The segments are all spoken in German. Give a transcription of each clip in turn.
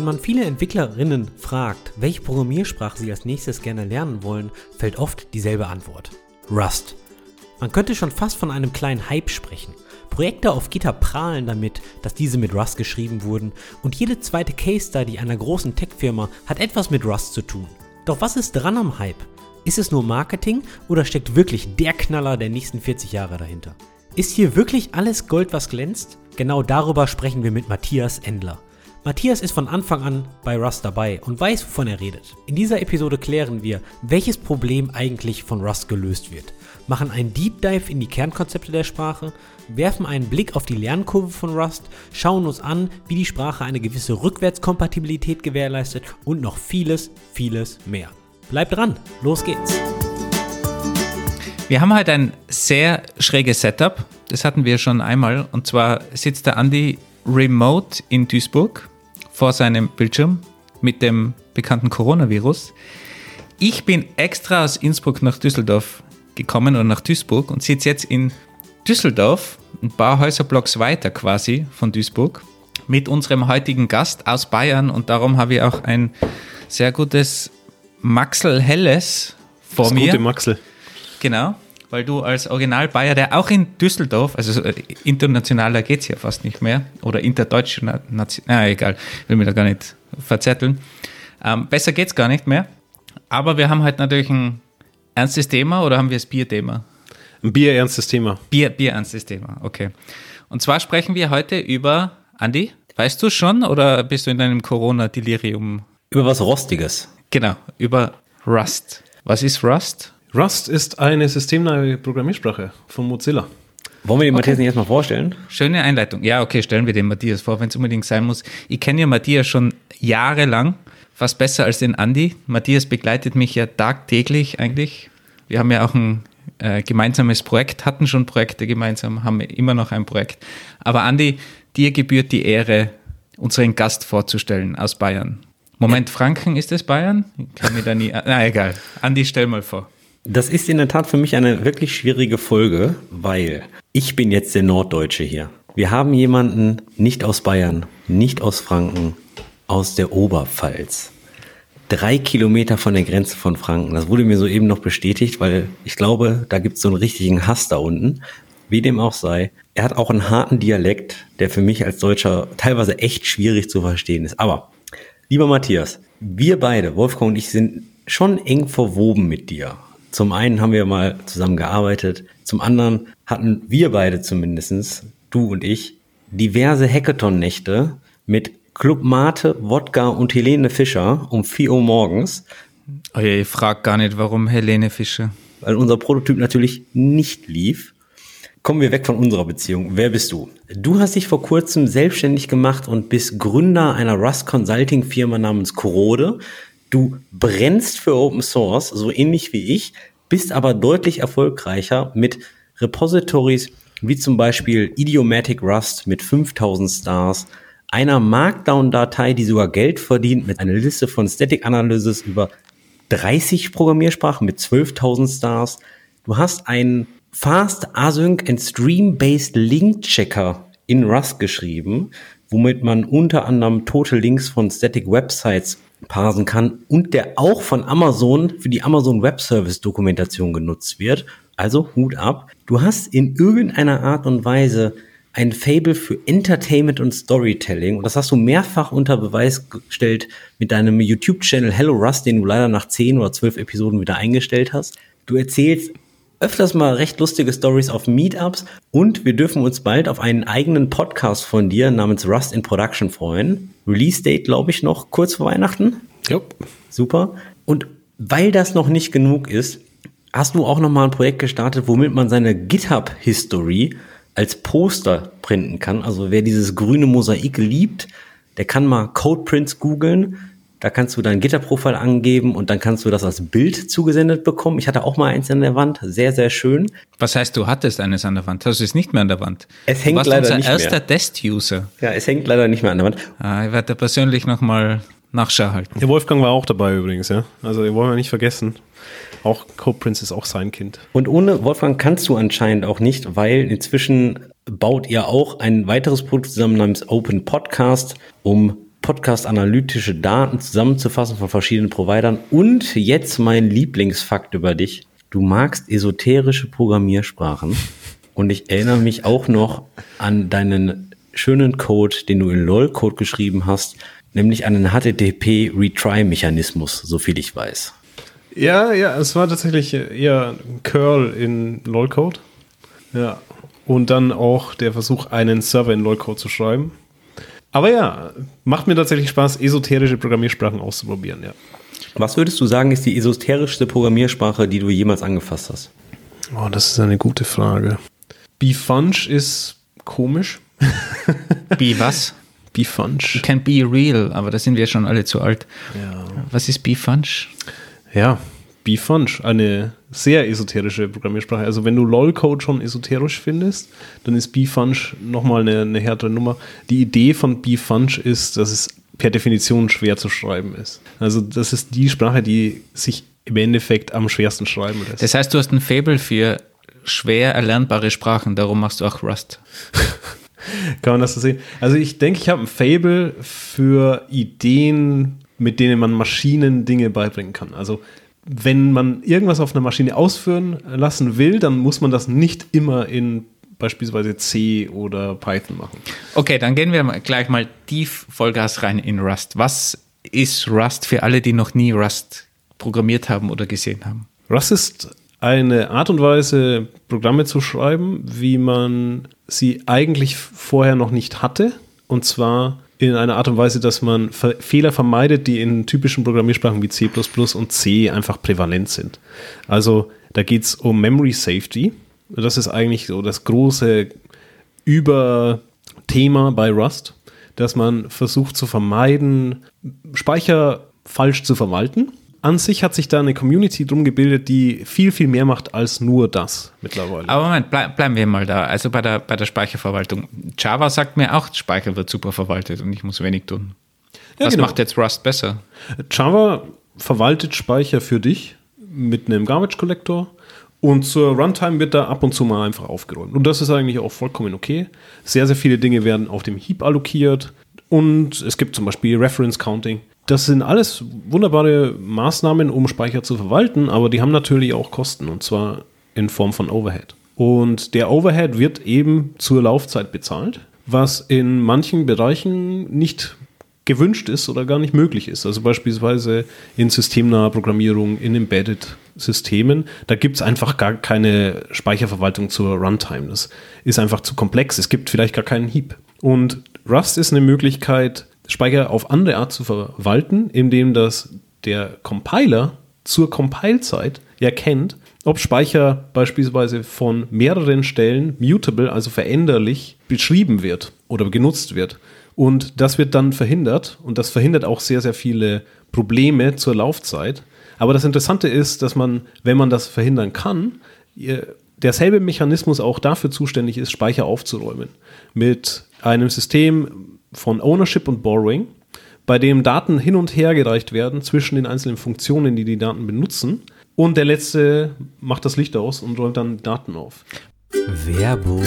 Wenn man viele Entwicklerinnen fragt, welche Programmiersprache sie als nächstes gerne lernen wollen, fällt oft dieselbe Antwort. Rust. Man könnte schon fast von einem kleinen Hype sprechen. Projekte auf GitHub prahlen damit, dass diese mit Rust geschrieben wurden und jede zweite Case Study einer großen Tech-Firma hat etwas mit Rust zu tun. Doch was ist dran am Hype? Ist es nur Marketing oder steckt wirklich der Knaller der nächsten 40 Jahre dahinter? Ist hier wirklich alles Gold, was glänzt? Genau darüber sprechen wir mit Matthias Endler. Matthias ist von Anfang an bei Rust dabei und weiß, wovon er redet. In dieser Episode klären wir, welches Problem eigentlich von Rust gelöst wird, machen einen Deep Dive in die Kernkonzepte der Sprache, werfen einen Blick auf die Lernkurve von Rust, schauen uns an, wie die Sprache eine gewisse Rückwärtskompatibilität gewährleistet und noch vieles, vieles mehr. Bleibt dran, los geht's! Wir haben heute ein sehr schräges Setup. Das hatten wir schon einmal. Und zwar sitzt der Andi remote in Duisburg vor seinem Bildschirm mit dem bekannten Coronavirus. Ich bin extra aus Innsbruck nach Düsseldorf gekommen oder nach Duisburg und sitze jetzt in Düsseldorf, ein paar Häuserblocks weiter quasi von Duisburg, mit unserem heutigen Gast aus Bayern und darum habe ich auch ein sehr gutes Maxel Helles vor das mir. Gute Maxel. Genau, weil du als Original Bayer, der auch in Düsseldorf, also äh, internationaler geht es ja fast nicht mehr, oder interdeutsch, na egal, will mir da gar nicht verzetteln. Ähm, besser es gar nicht mehr. Aber wir haben halt natürlich ein ernstes Thema oder haben wir das Bierthema? Ein Bier-ernstes Thema. Bier, Bier-ernstes Thema, okay. Und zwar sprechen wir heute über, Andi, weißt du schon oder bist du in deinem Corona-Delirium? Über was Rostiges. Genau, über Rust. Was ist Rust? Rust ist eine systemnahe Programmiersprache von Mozilla. Wollen wir den okay. Matthias nicht erstmal vorstellen? Schöne Einleitung. Ja, okay, stellen wir den Matthias vor, wenn es unbedingt sein muss. Ich kenne ja Matthias schon jahrelang, fast besser als den Andi. Matthias begleitet mich ja tagtäglich eigentlich. Wir haben ja auch ein äh, gemeinsames Projekt, hatten schon Projekte gemeinsam, haben immer noch ein Projekt. Aber Andi, dir gebührt die Ehre, unseren Gast vorzustellen aus Bayern. Moment, Franken, ist das Bayern? Ich kann mir da nie. Na egal. Andi, stell mal vor. Das ist in der Tat für mich eine wirklich schwierige Folge, weil ich bin jetzt der Norddeutsche hier. Wir haben jemanden nicht aus Bayern, nicht aus Franken, aus der Oberpfalz. Drei Kilometer von der Grenze von Franken. Das wurde mir soeben noch bestätigt, weil ich glaube, da gibt es so einen richtigen Hass da unten. Wie dem auch sei. Er hat auch einen harten Dialekt, der für mich als Deutscher teilweise echt schwierig zu verstehen ist. Aber Lieber Matthias, wir beide, Wolfgang und ich, sind schon eng verwoben mit dir. Zum einen haben wir mal zusammen gearbeitet, zum anderen hatten wir beide zumindestens, du und ich, diverse Hackathon-Nächte mit Club Mate, Wodka und Helene Fischer um 4 Uhr morgens. Oh je, ich frag gar nicht, warum Helene Fischer. Weil unser Prototyp natürlich nicht lief. Kommen wir weg von unserer Beziehung. Wer bist du? Du hast dich vor kurzem selbstständig gemacht und bist Gründer einer Rust Consulting Firma namens Corode. Du brennst für Open Source, so ähnlich wie ich, bist aber deutlich erfolgreicher mit Repositories wie zum Beispiel Idiomatic Rust mit 5000 Stars, einer Markdown-Datei, die sogar Geld verdient, mit einer Liste von Static Analysis über 30 Programmiersprachen mit 12.000 Stars. Du hast einen Fast Async and Stream-Based Link Checker in Rust geschrieben, womit man unter anderem tote Links von Static Websites parsen kann und der auch von Amazon für die Amazon Web Service Dokumentation genutzt wird. Also Hut ab. Du hast in irgendeiner Art und Weise ein Fable für Entertainment und Storytelling. Und das hast du mehrfach unter Beweis gestellt mit deinem YouTube-Channel Hello Rust, den du leider nach 10 oder 12 Episoden wieder eingestellt hast. Du erzählst öfters mal recht lustige Stories auf Meetups und wir dürfen uns bald auf einen eigenen Podcast von dir namens Rust in Production freuen. Release Date, glaube ich, noch kurz vor Weihnachten. Ja. Super. Und weil das noch nicht genug ist, hast du auch noch mal ein Projekt gestartet, womit man seine GitHub History als Poster printen kann. Also wer dieses grüne Mosaik liebt, der kann mal Codeprints googeln da kannst du dein Gitterprofil angeben und dann kannst du das als Bild zugesendet bekommen. Ich hatte auch mal eins an der Wand, sehr, sehr schön. Was heißt, du hattest eines an der Wand? Das ist nicht mehr an der Wand. Es hängt leider unser nicht erster mehr. Test-User. Ja, es hängt leider nicht mehr an der Wand. Ah, ich werde persönlich nochmal Nachschau halten. Der Wolfgang war auch dabei übrigens, ja. Also den wollen wir nicht vergessen. Auch CodePrince ist auch sein Kind. Und ohne Wolfgang kannst du anscheinend auch nicht, weil inzwischen baut ihr auch ein weiteres Produkt zusammen namens Open Podcast, um Podcast-analytische Daten zusammenzufassen von verschiedenen Providern. Und jetzt mein Lieblingsfakt über dich. Du magst esoterische Programmiersprachen. Und ich erinnere mich auch noch an deinen schönen Code, den du in LOL-Code geschrieben hast, nämlich an den HTTP-Retry-Mechanismus, so viel ich weiß. Ja, ja, es war tatsächlich eher Curl in LOL-Code. Ja. Und dann auch der Versuch, einen Server in LOL-Code zu schreiben. Aber ja, macht mir tatsächlich Spaß, esoterische Programmiersprachen auszuprobieren, ja. Was würdest du sagen, ist die esoterischste Programmiersprache, die du jemals angefasst hast? Oh, das ist eine gute Frage. Befunch ist komisch. Be was? Befunch. You can be real, aber da sind wir schon alle zu alt. Ja. Was ist Befunch? Ja, Befunch, eine sehr esoterische Programmiersprache. Also wenn du LOL-Code schon esoterisch findest, dann ist Befunch nochmal eine, eine härtere Nummer. Die Idee von Befunch ist, dass es per Definition schwer zu schreiben ist. Also das ist die Sprache, die sich im Endeffekt am schwersten schreiben lässt. Das heißt, du hast ein Fable für schwer erlernbare Sprachen, darum machst du auch Rust. Kann man das so sehen? Also ich denke, ich habe ein Fable für Ideen, mit denen man Maschinen Dinge beibringen kann. Also wenn man irgendwas auf einer Maschine ausführen lassen will, dann muss man das nicht immer in beispielsweise C oder Python machen. Okay, dann gehen wir gleich mal tief Vollgas rein in Rust. Was ist Rust für alle, die noch nie Rust programmiert haben oder gesehen haben? Rust ist eine Art und Weise, Programme zu schreiben, wie man sie eigentlich vorher noch nicht hatte. Und zwar in einer Art und Weise, dass man Ver Fehler vermeidet, die in typischen Programmiersprachen wie C und C einfach prävalent sind. Also da geht es um Memory Safety. Das ist eigentlich so das große Überthema bei Rust, dass man versucht zu vermeiden, Speicher falsch zu verwalten an sich hat sich da eine Community drum gebildet, die viel, viel mehr macht als nur das mittlerweile. Aber Moment, bleib, bleiben wir mal da. Also bei der, bei der Speicherverwaltung. Java sagt mir auch, Speicher wird super verwaltet und ich muss wenig tun. Ja, Was genau. macht jetzt Rust besser? Java verwaltet Speicher für dich mit einem Garbage Collector und zur Runtime wird da ab und zu mal einfach aufgeräumt. Und das ist eigentlich auch vollkommen okay. Sehr, sehr viele Dinge werden auf dem Heap allokiert und es gibt zum Beispiel Reference Counting. Das sind alles wunderbare Maßnahmen, um Speicher zu verwalten, aber die haben natürlich auch Kosten und zwar in Form von Overhead. Und der Overhead wird eben zur Laufzeit bezahlt, was in manchen Bereichen nicht gewünscht ist oder gar nicht möglich ist. Also beispielsweise in systemnaher Programmierung, in Embedded-Systemen, da gibt es einfach gar keine Speicherverwaltung zur Runtime. Das ist einfach zu komplex. Es gibt vielleicht gar keinen Heap. Und Rust ist eine Möglichkeit, Speicher auf andere Art zu verwalten, indem das der Compiler zur Compile-Zeit erkennt, ob Speicher beispielsweise von mehreren Stellen mutable, also veränderlich, beschrieben wird oder genutzt wird. Und das wird dann verhindert und das verhindert auch sehr, sehr viele Probleme zur Laufzeit. Aber das Interessante ist, dass man, wenn man das verhindern kann, derselbe Mechanismus auch dafür zuständig ist, Speicher aufzuräumen. Mit einem System, von Ownership und Borrowing, bei dem Daten hin und her gereicht werden zwischen den einzelnen Funktionen, die die Daten benutzen. Und der letzte macht das Licht aus und räumt dann Daten auf. Werbung.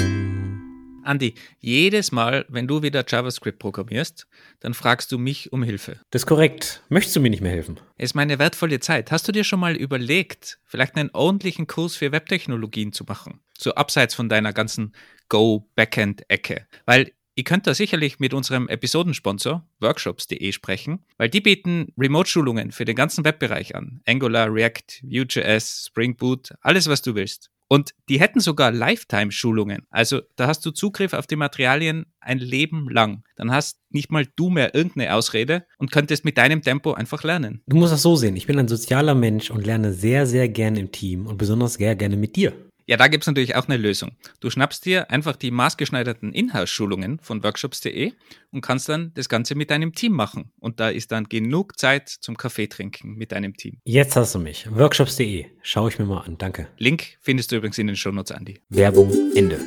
Andi, jedes Mal, wenn du wieder JavaScript programmierst, dann fragst du mich um Hilfe. Das ist korrekt. Möchtest du mir nicht mehr helfen? Es ist meine wertvolle Zeit. Hast du dir schon mal überlegt, vielleicht einen ordentlichen Kurs für Webtechnologien zu machen? So abseits von deiner ganzen Go-Backend-Ecke. Weil Ihr könnt da sicherlich mit unserem Episodensponsor workshops.de sprechen, weil die bieten Remote-Schulungen für den ganzen Webbereich an. Angular, React, Vue.js, Spring Boot, alles was du willst. Und die hätten sogar Lifetime-Schulungen. Also da hast du Zugriff auf die Materialien ein Leben lang. Dann hast nicht mal du mehr irgendeine Ausrede und könntest mit deinem Tempo einfach lernen. Du musst das so sehen. Ich bin ein sozialer Mensch und lerne sehr, sehr gerne im Team und besonders sehr gerne mit dir. Ja, da gibt es natürlich auch eine Lösung. Du schnappst dir einfach die maßgeschneiderten Inhouse-Schulungen von workshops.de und kannst dann das Ganze mit deinem Team machen. Und da ist dann genug Zeit zum Kaffee trinken mit deinem Team. Jetzt hast du mich. Workshops.de. Schau ich mir mal an. Danke. Link findest du übrigens in den Shownotes, Andy. Werbung Ende.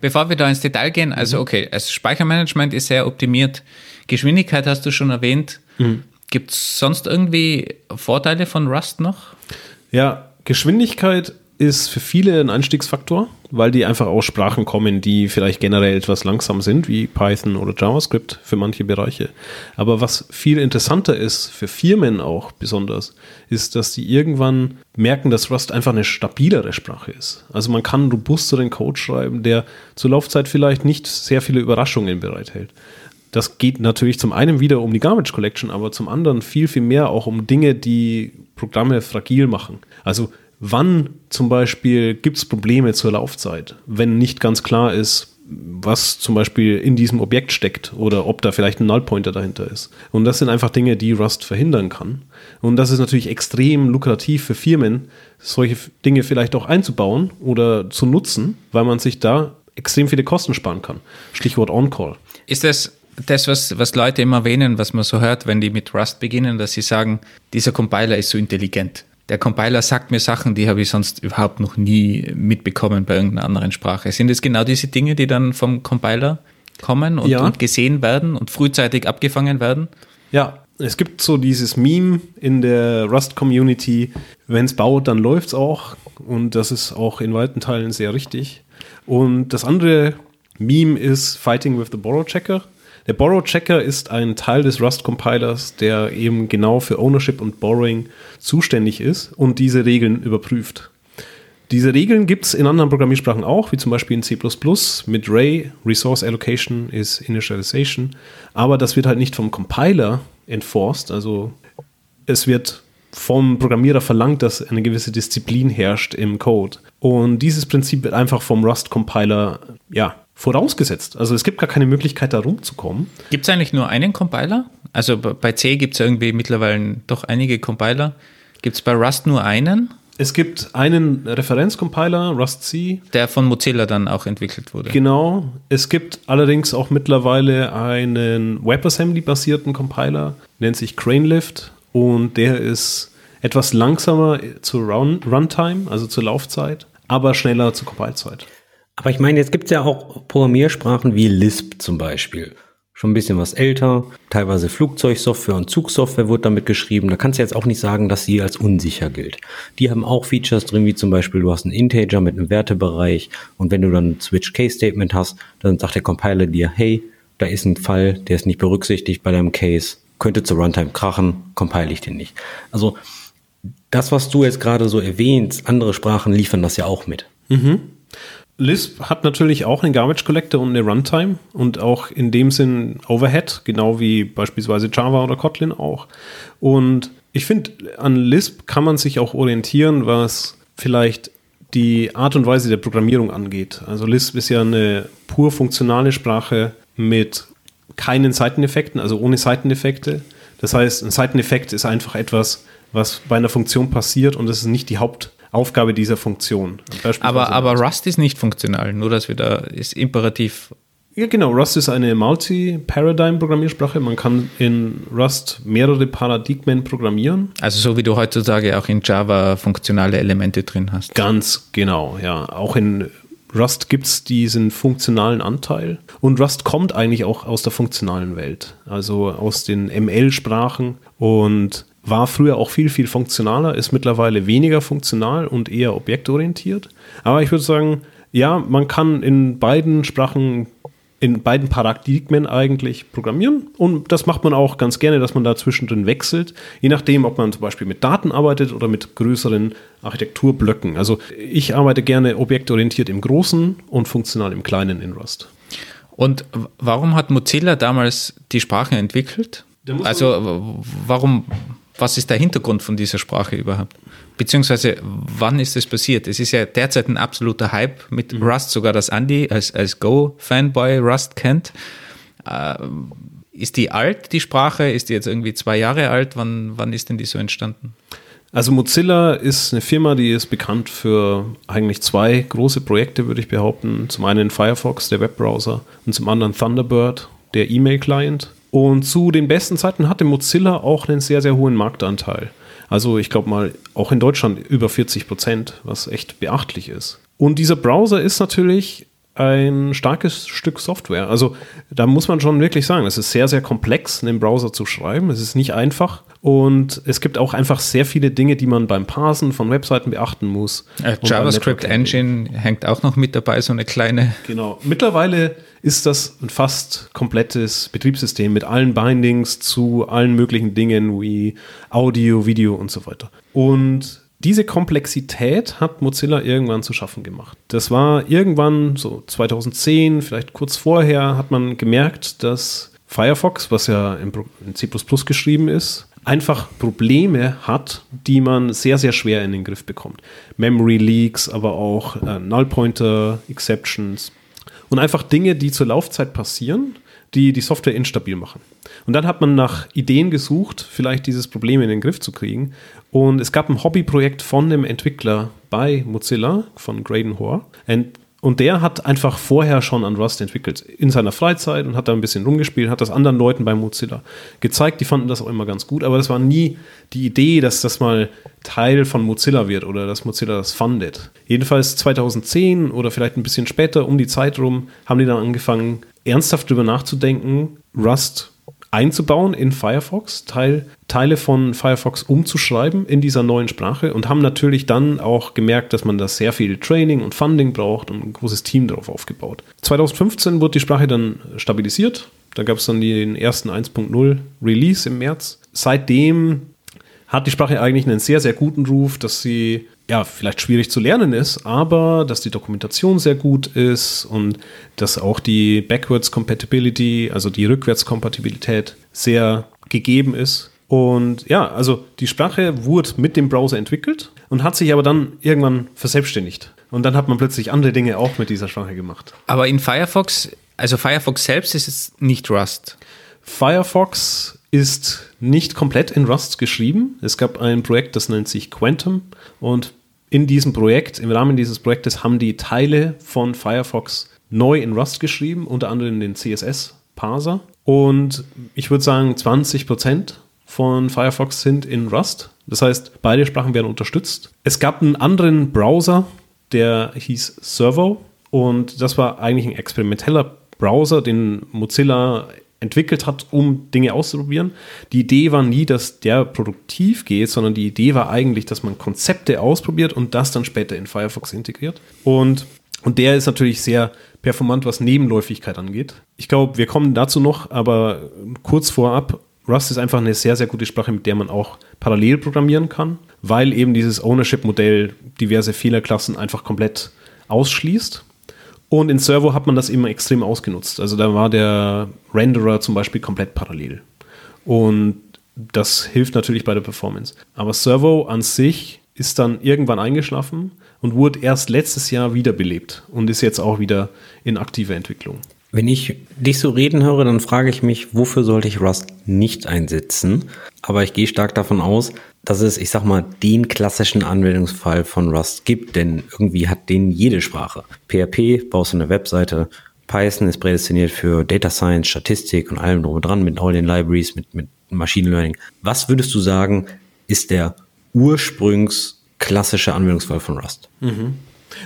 Bevor wir da ins Detail gehen, also mhm. okay, also Speichermanagement ist sehr optimiert. Geschwindigkeit hast du schon erwähnt. Mhm. Gibt es sonst irgendwie Vorteile von Rust noch? Ja, Geschwindigkeit ist für viele ein Einstiegsfaktor. weil die einfach aus Sprachen kommen, die vielleicht generell etwas langsam sind, wie Python oder JavaScript für manche Bereiche. Aber was viel interessanter ist, für Firmen auch besonders, ist, dass die irgendwann merken, dass Rust einfach eine stabilere Sprache ist. Also man kann robusteren Code schreiben, der zur Laufzeit vielleicht nicht sehr viele Überraschungen bereithält. Das geht natürlich zum einen wieder um die Garbage Collection, aber zum anderen viel, viel mehr auch um Dinge, die Programme fragil machen. Also wann zum Beispiel gibt es Probleme zur Laufzeit, wenn nicht ganz klar ist, was zum Beispiel in diesem Objekt steckt oder ob da vielleicht ein Nullpointer dahinter ist. Und das sind einfach Dinge, die Rust verhindern kann. Und das ist natürlich extrem lukrativ für Firmen, solche Dinge vielleicht auch einzubauen oder zu nutzen, weil man sich da extrem viele Kosten sparen kann. Stichwort On-Call. Ist das das, was, was Leute immer erwähnen, was man so hört, wenn die mit Rust beginnen, dass sie sagen, dieser Compiler ist so intelligent. Der Compiler sagt mir Sachen, die habe ich sonst überhaupt noch nie mitbekommen bei irgendeiner anderen Sprache. Sind es genau diese Dinge, die dann vom Compiler kommen und, Ja. und gesehen werden und frühzeitig abgefangen werden? Ja, es gibt so dieses Meme in der Rust-Community, wenn es baut, dann läuft es auch. Und das ist auch in weiten Teilen sehr richtig. Und das andere Meme ist Fighting with the Borrow Checker. Der Borrow Checker ist ein Teil des Rust-Compilers, der eben genau für Ownership und Borrowing zuständig ist und diese Regeln überprüft. Diese Regeln gibt es in anderen Programmiersprachen auch, wie zum Beispiel in C++ mit Ray. Resource Allocation is Initialization. Aber das wird halt nicht vom Compiler enforced. Also es wird vom Programmierer verlangt, dass eine gewisse Disziplin herrscht im Code. Und dieses Prinzip wird einfach vom Rust-Compiler ja, vorausgesetzt. Also es gibt gar keine Möglichkeit, da rumzukommen. Gibt es eigentlich nur einen Compiler? Also bei C gibt es irgendwie mittlerweile doch einige Compiler. Gibt es bei Rust nur einen, Es gibt einen Referenzcompiler, Rust-C, der von Mozilla dann auch entwickelt wurde? Genau. Es gibt allerdings auch mittlerweile einen WebAssembly-basierten Compiler, nennt sich CraneLift und der ist etwas langsamer zur Run Runtime, also zur Laufzeit, aber schneller zur Compilezeit. Aber ich meine, jetzt gibt es ja auch Programmiersprachen wie Lisp zum Beispiel. Schon ein bisschen was älter. Teilweise Flugzeugsoftware und Zugsoftware wird damit geschrieben. Da kannst du jetzt auch nicht sagen, dass sie als unsicher gilt. Die haben auch Features drin, wie zum Beispiel, du hast einen Integer mit einem Wertebereich und wenn du dann ein Switch-Case-Statement hast, dann sagt der Compiler dir, hey, da ist ein Fall, der ist nicht berücksichtigt bei deinem Case, könnte zur Runtime krachen, compile ich den nicht. Also das, was du jetzt gerade so erwähnst, andere Sprachen liefern das ja auch mit. Lisp hat natürlich auch einen Garbage Collector und eine Runtime und auch in dem Sinn Overhead, genau wie beispielsweise Java oder Kotlin auch. Und ich finde, an Lisp kann man sich auch orientieren, was vielleicht die Art und Weise der Programmierung angeht. Also Lisp ist ja eine pur funktionale Sprache mit keinen Seiteneffekten, also ohne Seiteneffekte. Das heißt, ein Seiteneffekt ist einfach etwas, was bei einer Funktion passiert und das ist nicht die Hauptaufgabe dieser Funktion. Aber, aber Rust ist nicht funktional, nur dass wir da ist imperativ. Ja, genau. Rust ist eine Multi-Paradigm-Programmiersprache. Man kann in Rust mehrere Paradigmen programmieren. Also so wie du heutzutage auch in Java funktionale Elemente drin hast. Ganz genau, ja. Auch in Rust gibt es diesen funktionalen Anteil. Und Rust kommt eigentlich auch aus der funktionalen Welt, also aus den ML-Sprachen und war früher auch viel, viel funktionaler, ist mittlerweile weniger funktional und eher objektorientiert. Aber ich würde sagen, ja, man kann in beiden Sprachen, in beiden Paradigmen eigentlich programmieren. Und das macht man auch ganz gerne, dass man da zwischendrin wechselt, je nachdem, ob man zum Beispiel mit Daten arbeitet oder mit größeren Architekturblöcken. Also ich arbeite gerne objektorientiert im Großen und funktional im Kleinen in Rust. Und warum hat Mozilla damals die Sprache entwickelt? Also warum, was ist der Hintergrund von dieser Sprache überhaupt? Beziehungsweise wann ist es passiert? Es ist ja derzeit ein absoluter Hype mit Rust, sogar das Andy als, als Go-Fanboy Rust kennt. Äh, ist die alt, die Sprache? Ist die jetzt irgendwie zwei Jahre alt? Wann, wann ist denn die so entstanden? Also Mozilla ist eine Firma, die ist bekannt für eigentlich zwei große Projekte, würde ich behaupten. Zum einen Firefox, der Webbrowser, und zum anderen Thunderbird, der E-Mail-Client. Und zu den besten Zeiten hatte Mozilla auch einen sehr, sehr hohen Marktanteil. Also ich glaube mal, auch in Deutschland über 40 Prozent, was echt beachtlich ist. Und dieser Browser ist natürlich ein starkes Stück Software. Also da muss man schon wirklich sagen, es ist sehr, sehr komplex, einen Browser zu schreiben. Es ist nicht einfach. Und es gibt auch einfach sehr viele Dinge, die man beim Parsen von Webseiten beachten muss. Äh, JavaScript Engine hängt auch noch mit dabei, so eine kleine. Genau. Mittlerweile ist das ein fast komplettes Betriebssystem mit allen Bindings zu allen möglichen Dingen wie Audio, Video und so weiter. Und diese Komplexität hat Mozilla irgendwann zu schaffen gemacht. Das war irgendwann so 2010, vielleicht kurz vorher, hat man gemerkt, dass Firefox, was ja in C geschrieben ist, einfach Probleme hat, die man sehr, sehr schwer in den Griff bekommt. Memory Leaks, aber auch äh, Null Pointer Exceptions und einfach Dinge, die zur Laufzeit passieren, die die Software instabil machen. Und dann hat man nach Ideen gesucht, vielleicht dieses Problem in den Griff zu kriegen. Und es gab ein Hobbyprojekt von einem Entwickler bei Mozilla, von Graydon Hoare. Und der hat einfach vorher schon an Rust entwickelt, in seiner Freizeit und hat da ein bisschen rumgespielt, hat das anderen Leuten bei Mozilla gezeigt. Die fanden das auch immer ganz gut, aber das war nie die Idee, dass das mal Teil von Mozilla wird oder dass Mozilla das fundet. Jedenfalls 2010 oder vielleicht ein bisschen später, um die Zeit rum, haben die dann angefangen, ernsthaft darüber nachzudenken, Rust einzubauen in Firefox, Teil, Teile von Firefox umzuschreiben in dieser neuen Sprache und haben natürlich dann auch gemerkt, dass man da sehr viel Training und Funding braucht und ein großes Team darauf aufgebaut. 2015 wurde die Sprache dann stabilisiert. Da gab es dann den ersten 1.0 Release im März. Seitdem hat die Sprache eigentlich einen sehr, sehr guten Ruf, dass sie ja, vielleicht schwierig zu lernen ist, aber dass die Dokumentation sehr gut ist und dass auch die Backwards Compatibility, also die Rückwärtskompatibilität sehr gegeben ist. Und ja, also die Sprache wurde mit dem Browser entwickelt und hat sich aber dann irgendwann verselbstständigt. Und dann hat man plötzlich andere Dinge auch mit dieser Sprache gemacht. Aber in Firefox, also Firefox selbst ist es nicht Rust. Firefox ist nicht komplett in Rust geschrieben. Es gab ein Projekt, das nennt sich Quantum und in diesem Projekt, im Rahmen dieses Projektes, haben die Teile von Firefox neu in Rust geschrieben, unter anderem den CSS-Parser. Und ich würde sagen, 20% von Firefox sind in Rust. Das heißt, beide Sprachen werden unterstützt. Es gab einen anderen Browser, der hieß Servo. Und das war eigentlich ein experimenteller Browser, den Mozilla entwickelt hat, um Dinge auszuprobieren. Die Idee war nie, dass der produktiv geht, sondern die Idee war eigentlich, dass man Konzepte ausprobiert und das dann später in Firefox integriert. Und, und der ist natürlich sehr performant, was Nebenläufigkeit angeht. Ich glaube, wir kommen dazu noch, aber kurz vorab, Rust ist einfach eine sehr, sehr gute Sprache, mit der man auch parallel programmieren kann, weil eben dieses Ownership-Modell diverse Fehlerklassen einfach komplett ausschließt. Und in Servo hat man das eben extrem ausgenutzt. Also da war der Renderer zum Beispiel komplett parallel. Und das hilft natürlich bei der Performance. Aber Servo an sich ist dann irgendwann eingeschlafen und wurde erst letztes Jahr wiederbelebt und ist jetzt auch wieder in aktiver Entwicklung. Wenn ich dich so reden höre, dann frage ich mich, wofür sollte ich Rust nicht einsetzen? Aber ich gehe stark davon aus, dass es, ich sag mal, den klassischen Anwendungsfall von Rust gibt, denn irgendwie hat den jede Sprache. PHP baust du eine Webseite, Python ist prädestiniert für Data Science, Statistik und allem drum und dran mit all den Libraries, mit, mit Machine Learning. Was würdest du sagen, ist der ursprungsklassische Anwendungsfall von Rust? Mhm.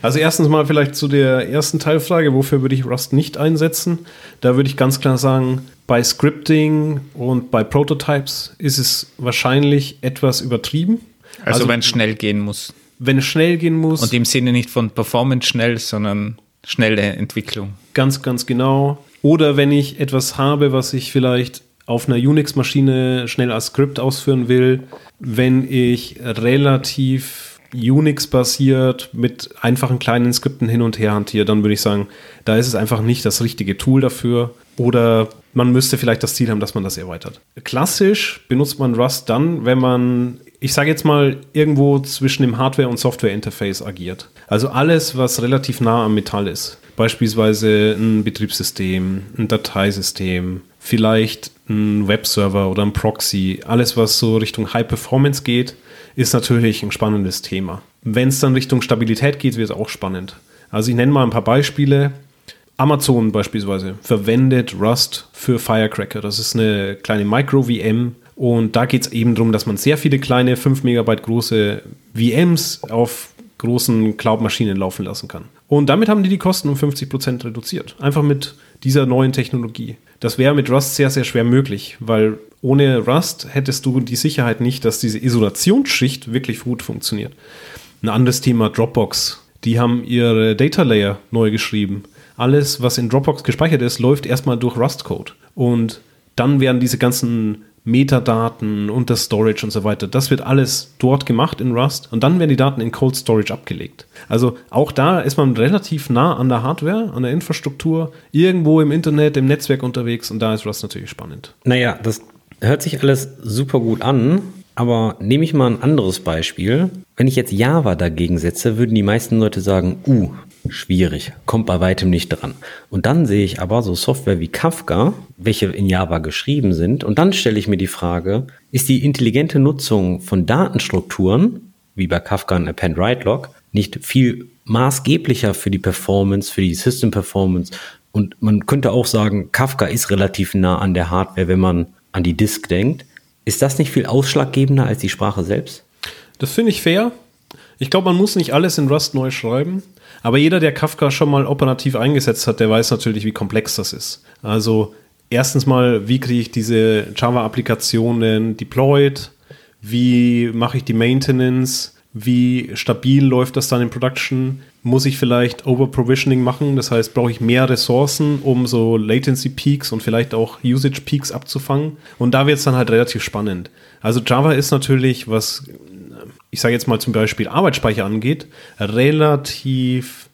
Also erstens mal vielleicht zu der ersten Teilfrage, wofür würde ich Rust nicht einsetzen? Da würde ich ganz klar sagen, bei Scripting und bei Prototypes ist es wahrscheinlich etwas übertrieben. Also, also wenn es schnell gehen muss. Wenn es schnell gehen muss. Und im Sinne nicht von Performance schnell, sondern schnelle Entwicklung. Ganz, ganz genau. Oder wenn ich etwas habe, was ich vielleicht auf einer Unix-Maschine schnell als Skript ausführen will, wenn ich relativ Unix-basiert mit einfachen kleinen Skripten hin und her hantiert, dann würde ich sagen, da ist es einfach nicht das richtige Tool dafür. Oder man müsste vielleicht das Ziel haben, dass man das erweitert. Klassisch benutzt man Rust dann, wenn man, ich sage jetzt mal, irgendwo zwischen dem Hardware- und Software-Interface agiert. Also alles, was relativ nah am Metall ist. Beispielsweise ein Betriebssystem, ein Dateisystem, vielleicht ein Webserver oder ein Proxy. Alles, was so Richtung High Performance geht, ist natürlich ein spannendes Thema. Wenn es dann Richtung Stabilität geht, wird es auch spannend. Also ich nenne mal ein paar Beispiele. Amazon beispielsweise verwendet Rust für Firecracker. Das ist eine kleine Micro-VM und da geht es eben darum, dass man sehr viele kleine 5 Megabyte große VMs auf großen Cloud-Maschinen laufen lassen kann. Und damit haben die die Kosten um 50 Prozent reduziert. Einfach mit dieser neuen Technologie. Das wäre mit Rust sehr, sehr schwer möglich, weil ohne Rust hättest du die Sicherheit nicht, dass diese Isolationsschicht wirklich gut funktioniert. Ein anderes Thema, Dropbox. Die haben ihre Data Layer neu geschrieben. Alles, was in Dropbox gespeichert ist, läuft erstmal durch Rust-Code. Und dann werden diese ganzen Metadaten und das Storage und so weiter. Das wird alles dort gemacht in Rust und dann werden die Daten in Cold Storage abgelegt. Also auch da ist man relativ nah an der Hardware, an der Infrastruktur, irgendwo im Internet, im Netzwerk unterwegs und da ist Rust natürlich spannend. Naja, das hört sich alles super gut an, aber nehme ich mal ein anderes Beispiel. Wenn ich jetzt Java dagegen setze, würden die meisten Leute sagen, uh, schwierig, kommt bei weitem nicht dran. Und dann sehe ich aber so Software wie Kafka, welche in Java geschrieben sind, und dann stelle ich mir die Frage, ist die intelligente Nutzung von Datenstrukturen, wie bei Kafka und Append-Write-Log, nicht viel maßgeblicher für die Performance, für die System Performance? Und man könnte auch sagen, Kafka ist relativ nah an der Hardware, wenn man an die Disk denkt. Ist das nicht viel ausschlaggebender als die Sprache selbst? Das finde ich fair. Ich glaube, man muss nicht alles in Rust neu schreiben. Aber jeder, der Kafka schon mal operativ eingesetzt hat, der weiß natürlich, wie komplex das ist. Also erstens mal, wie kriege ich diese Java-Applikationen deployed? Wie mache ich die Maintenance? Wie stabil läuft das dann in Production? Muss ich vielleicht Over-Provisioning machen? Das heißt, brauche ich mehr Ressourcen, um so Latency-Peaks und vielleicht auch Usage-Peaks abzufangen? Und da wird es dann halt relativ spannend. Also Java ist natürlich, was ich sage jetzt mal zum Beispiel Arbeitsspeicher angeht, relativ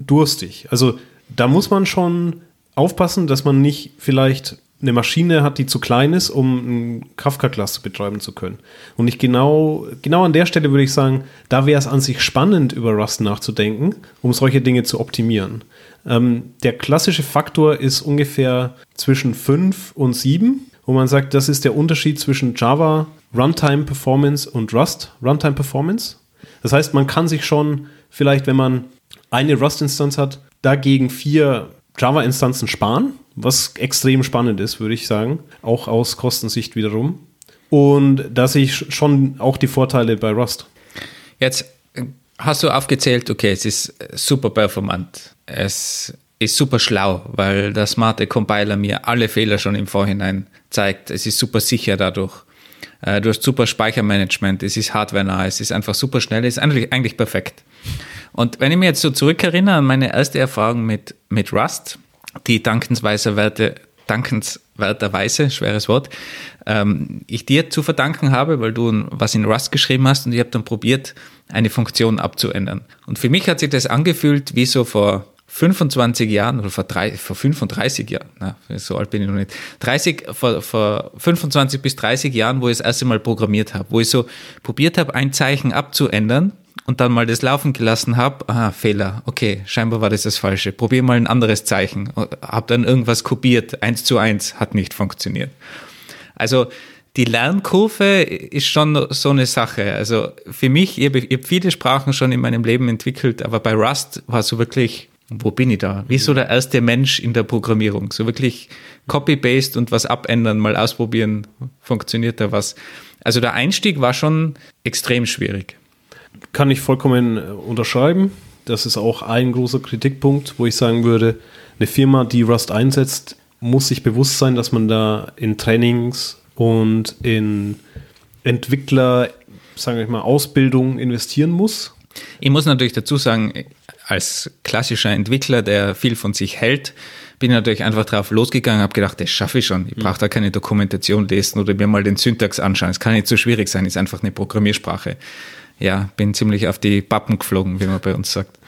durstig. Also da muss man schon aufpassen, dass man nicht vielleicht eine Maschine hat, die zu klein ist, um einen Kafka-Cluster betreiben zu können. Und ich genau, genau an der Stelle würde ich sagen, da wäre es an sich spannend, über Rust nachzudenken, um solche Dinge zu optimieren. Ähm, der klassische Faktor ist ungefähr zwischen 5 und 7, wo man sagt, das ist der Unterschied zwischen Java Runtime Performance und Rust Runtime Performance. Das heißt, man kann sich schon vielleicht, wenn man eine Rust-Instanz hat, dagegen vier Java-Instanzen sparen, was extrem spannend ist, würde ich sagen, auch aus Kostensicht wiederum. Und da sehe ich schon auch die Vorteile bei Rust. Jetzt hast du aufgezählt, okay, es ist super performant, es ist super schlau, weil der smarte Compiler mir alle Fehler schon im Vorhinein zeigt, es ist super sicher dadurch. Äh, du hast super Speichermanagement, es ist hardware-nah, es ist einfach super schnell, es ist eigentlich, eigentlich perfekt. Und wenn ich mir jetzt so zurückerinnere an meine erste Erfahrung mit, mit Rust, die dankenswerterweise, dankenswerterweise, schweres Wort, ähm, ich dir zu verdanken habe, weil du was in Rust geschrieben hast und ich habe dann probiert, eine Funktion abzuändern. Und für mich hat sich das angefühlt wie so vor 25 Jahren oder vor, drei, vor 35 Jahren, na, so alt bin ich noch nicht, 30, vor, vor 25 bis 30 Jahren, wo ich das erste Mal programmiert habe, wo ich so probiert habe, ein Zeichen abzuändern und dann mal das laufen gelassen habe, aha, Fehler, okay, scheinbar war das das Falsche, probier mal ein anderes Zeichen, habe dann irgendwas kopiert, eins zu eins, hat nicht funktioniert. Also die Lernkurve ist schon so eine Sache. Also für mich, ich habe, habe viele Sprachen schon in meinem Leben entwickelt, aber bei Rust war so wirklich wo bin ich da? Wie so der erste Mensch in der Programmierung. So wirklich Copy-Paste und was abändern, mal ausprobieren, funktioniert da was. Also der Einstieg war schon extrem schwierig. Kann ich vollkommen äh, unterschreiben. Das ist auch ein großer Kritikpunkt, wo ich sagen würde, eine Firma, die Rust einsetzt, muss sich bewusst sein, dass man da in Trainings und in Entwickler, sagen wir mal, Ausbildung investieren muss. Ich muss natürlich dazu sagen, als klassischer Entwickler, der viel von sich hält, bin ich natürlich einfach drauf losgegangen, habe gedacht, das schaffe ich schon. Ich brauche da keine Dokumentation lesen oder mir mal den Syntax anschauen. Es kann nicht so schwierig sein, ist einfach eine Programmiersprache. Ja, bin ziemlich auf die Pappen geflogen, wie man bei uns sagt.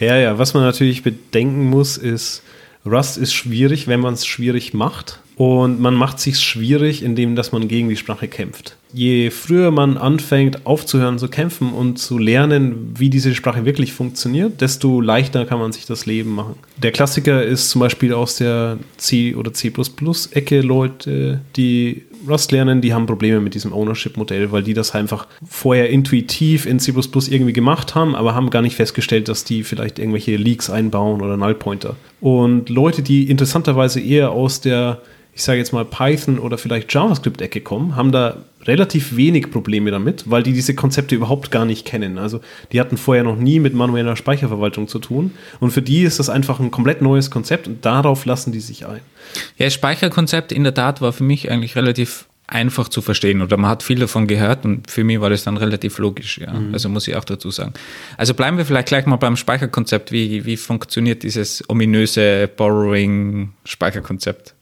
Ja, ja, was man natürlich bedenken muss, ist, Rust ist schwierig, wenn man es schwierig macht. Und man macht sich schwierig, indem dass man gegen die Sprache kämpft. Je früher man anfängt aufzuhören zu kämpfen und zu lernen, wie diese Sprache wirklich funktioniert, desto leichter kann man sich das Leben machen. Der Klassiker ist zum Beispiel aus der C oder C++-Ecke Leute, die Rust lernen, die haben Probleme mit diesem Ownership-Modell, weil die das einfach vorher intuitiv in C++ irgendwie gemacht haben, aber haben gar nicht festgestellt, dass die vielleicht irgendwelche Leaks einbauen oder Nullpointer. Und Leute, die interessanterweise eher aus der ich sage jetzt mal Python oder vielleicht JavaScript-Ecke kommen, haben da relativ wenig Probleme damit, weil die diese Konzepte überhaupt gar nicht kennen. Also die hatten vorher noch nie mit manueller Speicherverwaltung zu tun und für die ist das einfach ein komplett neues Konzept und darauf lassen die sich ein. Ja, Speicherkonzept in der Tat war für mich eigentlich relativ einfach zu verstehen oder man hat viel davon gehört und für mich war das dann relativ logisch, ja. Mhm. Also muss ich auch dazu sagen. Also bleiben wir vielleicht gleich mal beim Speicherkonzept. Wie, wie funktioniert dieses ominöse Borrowing-Speicherkonzept,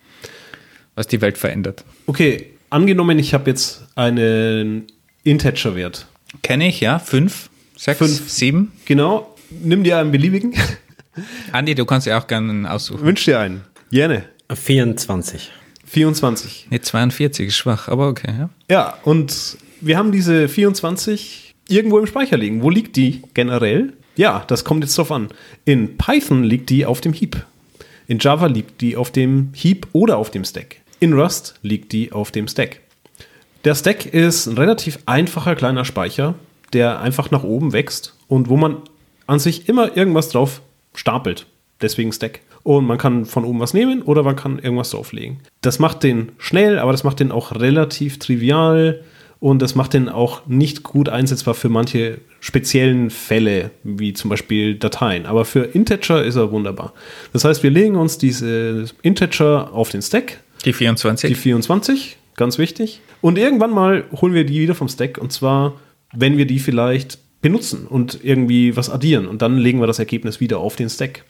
was die Welt verändert? Okay, angenommen, ich habe jetzt einen Integer-Wert. Kenne ich, ja. Fünf, sechs, Fünf. sieben. Genau. Nimm dir einen beliebigen. Andi, du kannst ja auch gerne aussuchen. Wünsch dir einen. Gerne. 24. 24. Nee, 42 ist schwach, aber okay. Ja, ja und wir haben diese 24 irgendwo im Speicher liegen. Wo liegt die generell? Ja, das kommt jetzt drauf an. In Python liegt die auf dem Heap. In Java liegt die auf dem Heap oder auf dem Stack. In Rust liegt die auf dem Stack. Der Stack ist ein relativ einfacher kleiner Speicher, der einfach nach oben wächst und wo man an sich immer irgendwas drauf stapelt. Deswegen Stack. Und man kann von oben was nehmen oder man kann irgendwas drauflegen. Das macht den schnell, aber das macht den auch relativ trivial und das macht den auch nicht gut einsetzbar für manche speziellen Fälle, wie zum Beispiel Dateien. Aber für Integer ist er wunderbar. Das heißt, wir legen uns diese Integer auf den Stack. Die 24. Die 24, ganz wichtig. Und irgendwann mal holen wir die wieder vom Stack und zwar, wenn wir die vielleicht benutzen und irgendwie was addieren und dann legen wir das Ergebnis wieder auf den Stack.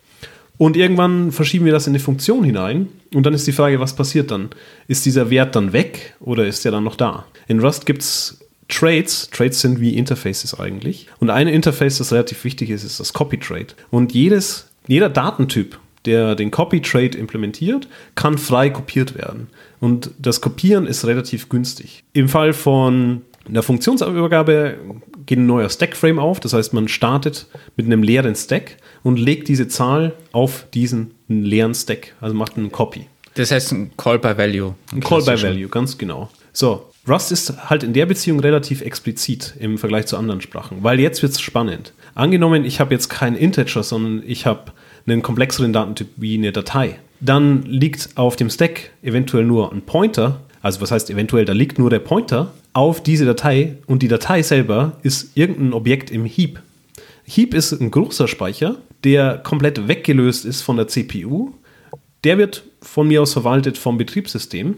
Und irgendwann verschieben wir das in eine Funktion hinein. Und dann ist die Frage, was passiert dann? Ist dieser Wert dann weg oder ist der dann noch da? In Rust gibt es Trades. Trades sind wie Interfaces eigentlich. Und ein Interface, das relativ wichtig ist, ist das Copy Trade. Und jedes, jeder Datentyp, der den Copy Trade implementiert, kann frei kopiert werden. Und das Kopieren ist relativ günstig. Im Fall von einer Funktionsübergabe geht ein neuer Stack-Frame auf. Das heißt, man startet mit einem leeren Stack und legt diese Zahl auf diesen leeren Stack. Also macht einen Copy. Das heißt ein Call by Value. Ein Call by Value, ganz genau. So, Rust ist halt in der Beziehung relativ explizit im Vergleich zu anderen Sprachen, weil jetzt wird es spannend. Angenommen, ich habe jetzt keinen Integer, sondern ich habe einen komplexeren Datentyp wie eine Datei. Dann liegt auf dem Stack eventuell nur ein Pointer, also was heißt eventuell, da liegt nur der Pointer auf diese Datei und die Datei selber ist irgendein Objekt im Heap. Heap ist ein großer Speicher, der komplett weggelöst ist von der CPU. Der wird von mir aus verwaltet vom Betriebssystem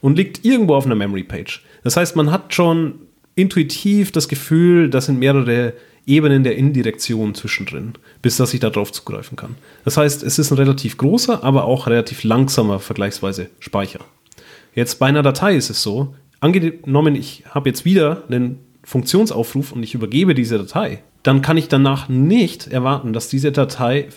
und liegt irgendwo auf einer Memory Page. Das heißt, man hat schon intuitiv das Gefühl, das sind mehrere Ebenen der Indirektion zwischendrin, bis dass ich darauf zugreifen kann. Das heißt, es ist ein relativ großer, aber auch relativ langsamer vergleichsweise Speicher. Jetzt bei einer Datei ist es so, angenommen, ich habe jetzt wieder einen Funktionsaufruf und ich übergebe diese Datei, dann kann ich danach nicht erwarten, dass diese Datei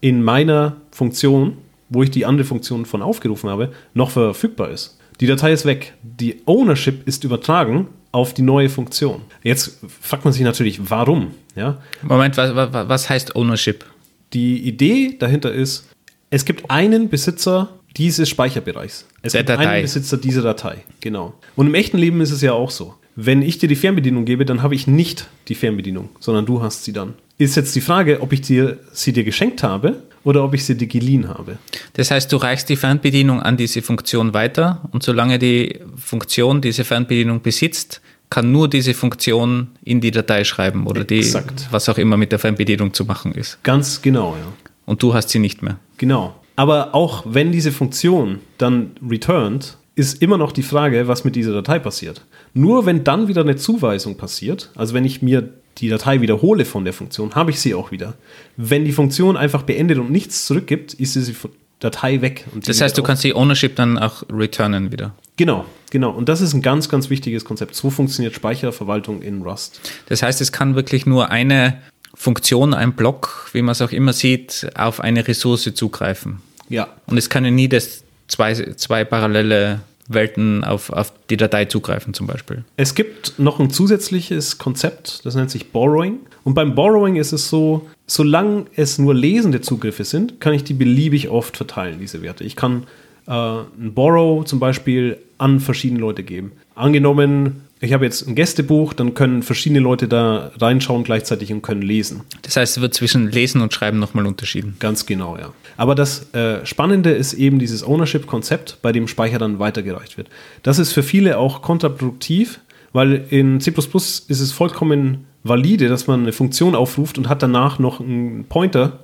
in meiner Funktion, wo ich die andere Funktion von aufgerufen habe, noch verfügbar ist. Die Datei ist weg. Die Ownership ist übertragen auf die neue Funktion. Jetzt fragt man sich natürlich, warum? Ja? Moment, was, was, heißt Ownership? Die Idee dahinter ist, es gibt einen Besitzer dieses Speicherbereichs. Es Der gibt Datei. einen Besitzer dieser Datei. Genau. Und im echten Leben ist es ja auch so. Wenn ich dir die Fernbedienung gebe, dann habe ich nicht die Fernbedienung, sondern du hast sie dann. Ist jetzt die Frage, ob ich dir sie dir geschenkt habe oder ob ich sie dir geliehen habe. Das heißt, du reichst die Fernbedienung an diese Funktion weiter und solange die Funktion diese Fernbedienung besitzt, kann nur diese Funktion in die Datei schreiben oder die, Exakt. was auch immer mit der Fernbedienung zu machen ist. Ganz genau, ja. Und du hast sie nicht mehr. Genau. Aber auch wenn diese Funktion dann returnt, ist immer noch die Frage, was mit dieser Datei passiert. Nur wenn dann wieder eine Zuweisung passiert, also wenn ich mir die Datei wiederhole von der Funktion, habe ich sie auch wieder. Wenn die Funktion einfach beendet und nichts zurückgibt, ist diese Datei weg. Das heißt, du kannst die Ownership dann auch returnen wieder. Genau, genau. Und das ist ein ganz, ganz wichtiges Konzept. So funktioniert Speicherverwaltung in Rust. Das heißt, es kann wirklich nur eine Funktion, ein Block, wie man es auch immer sieht, auf eine Ressource zugreifen. Ja, Und es kann ja nie das zwei, zwei parallele Welten auf, auf die Datei zugreifen, zum Beispiel. Es gibt noch ein zusätzliches Konzept, das nennt sich Borrowing. Und beim Borrowing ist es so, solange es nur lesende Zugriffe sind, kann ich die beliebig oft verteilen, diese Werte. Ich kann äh, ein Borrow zum Beispiel an verschiedene Leute geben. Angenommen, ich habe jetzt ein Gästebuch, dann können verschiedene Leute da reinschauen gleichzeitig und können lesen. Das heißt, es wird zwischen Lesen und Schreiben nochmal unterschieden. Ganz genau, ja. Aber das äh, Spannende ist eben dieses Ownership-Konzept, bei dem Speicher dann weitergereicht wird. Das ist für viele auch kontraproduktiv, weil in C ist es vollkommen valide, dass man eine Funktion aufruft und hat danach noch einen Pointer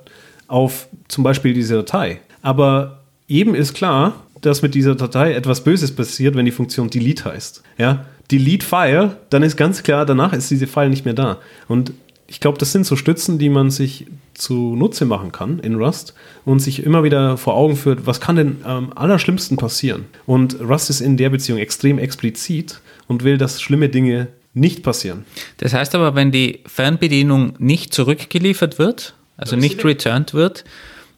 auf zum Beispiel diese Datei. Aber eben ist klar, dass mit dieser Datei etwas Böses passiert, wenn die Funktion delete heißt. Ja, delete File, dann ist ganz klar, danach ist diese File nicht mehr da. Und ich glaube, das sind so Stützen, die man sich zunutze machen kann in Rust und sich immer wieder vor Augen führt, was kann denn am allerschlimmsten passieren? Und Rust ist in der Beziehung extrem explizit und will, dass schlimme Dinge nicht passieren. Das heißt aber, wenn die Fernbedienung nicht zurückgeliefert wird, also nicht returned wird,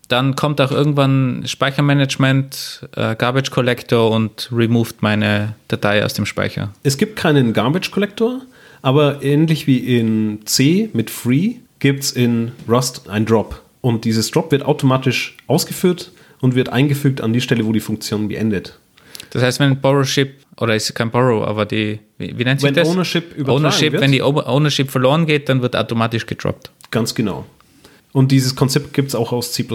dann kommt auch irgendwann Speichermanagement, äh, Garbage Collector und removed meine Datei aus dem Speicher. Es gibt keinen Garbage Collector, aber ähnlich wie in C mit Free gibt es in Rust ein Drop. Und dieses Drop wird automatisch ausgeführt und wird eingefügt an die Stelle, wo die Funktion beendet. Das heißt, wenn Borrowship, oder ist kein Borrow, aber die, wie, wie nennt sich Wenn das? Ownership übertragen Ownership, wird. wenn die Ownership verloren geht, dann wird automatisch gedroppt. Ganz genau. Und dieses Konzept gibt es auch aus C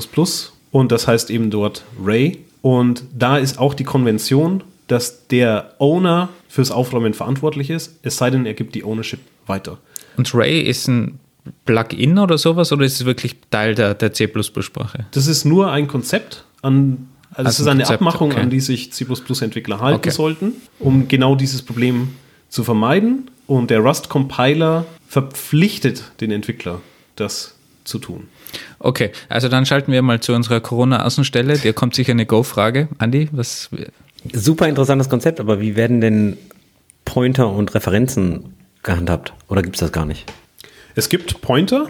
und das heißt eben dort Ray. Und da ist auch die Konvention, dass der Owner fürs Aufräumen verantwortlich ist, es sei denn, er gibt die Ownership weiter. Und Ray ist ein Plugin oder sowas oder ist es wirklich Teil der, der C++-Sprache? Das ist nur ein Konzept, an, also, es Also ist ein eine Konzept, Abmachung, okay. an die sich C++-Entwickler halten Okay. sollten, um genau dieses Problem zu vermeiden. Und der Rust-Compiler verpflichtet den Entwickler, das zu tun. Okay, also dann schalten wir mal zu unserer Corona-Außenstelle. Dir kommt sicher eine Go-Frage. Andi, was, Super interessantes Konzept, aber wie werden denn Pointer und Referenzen gehandhabt? Oder gibt es das gar nicht? Es gibt Pointer,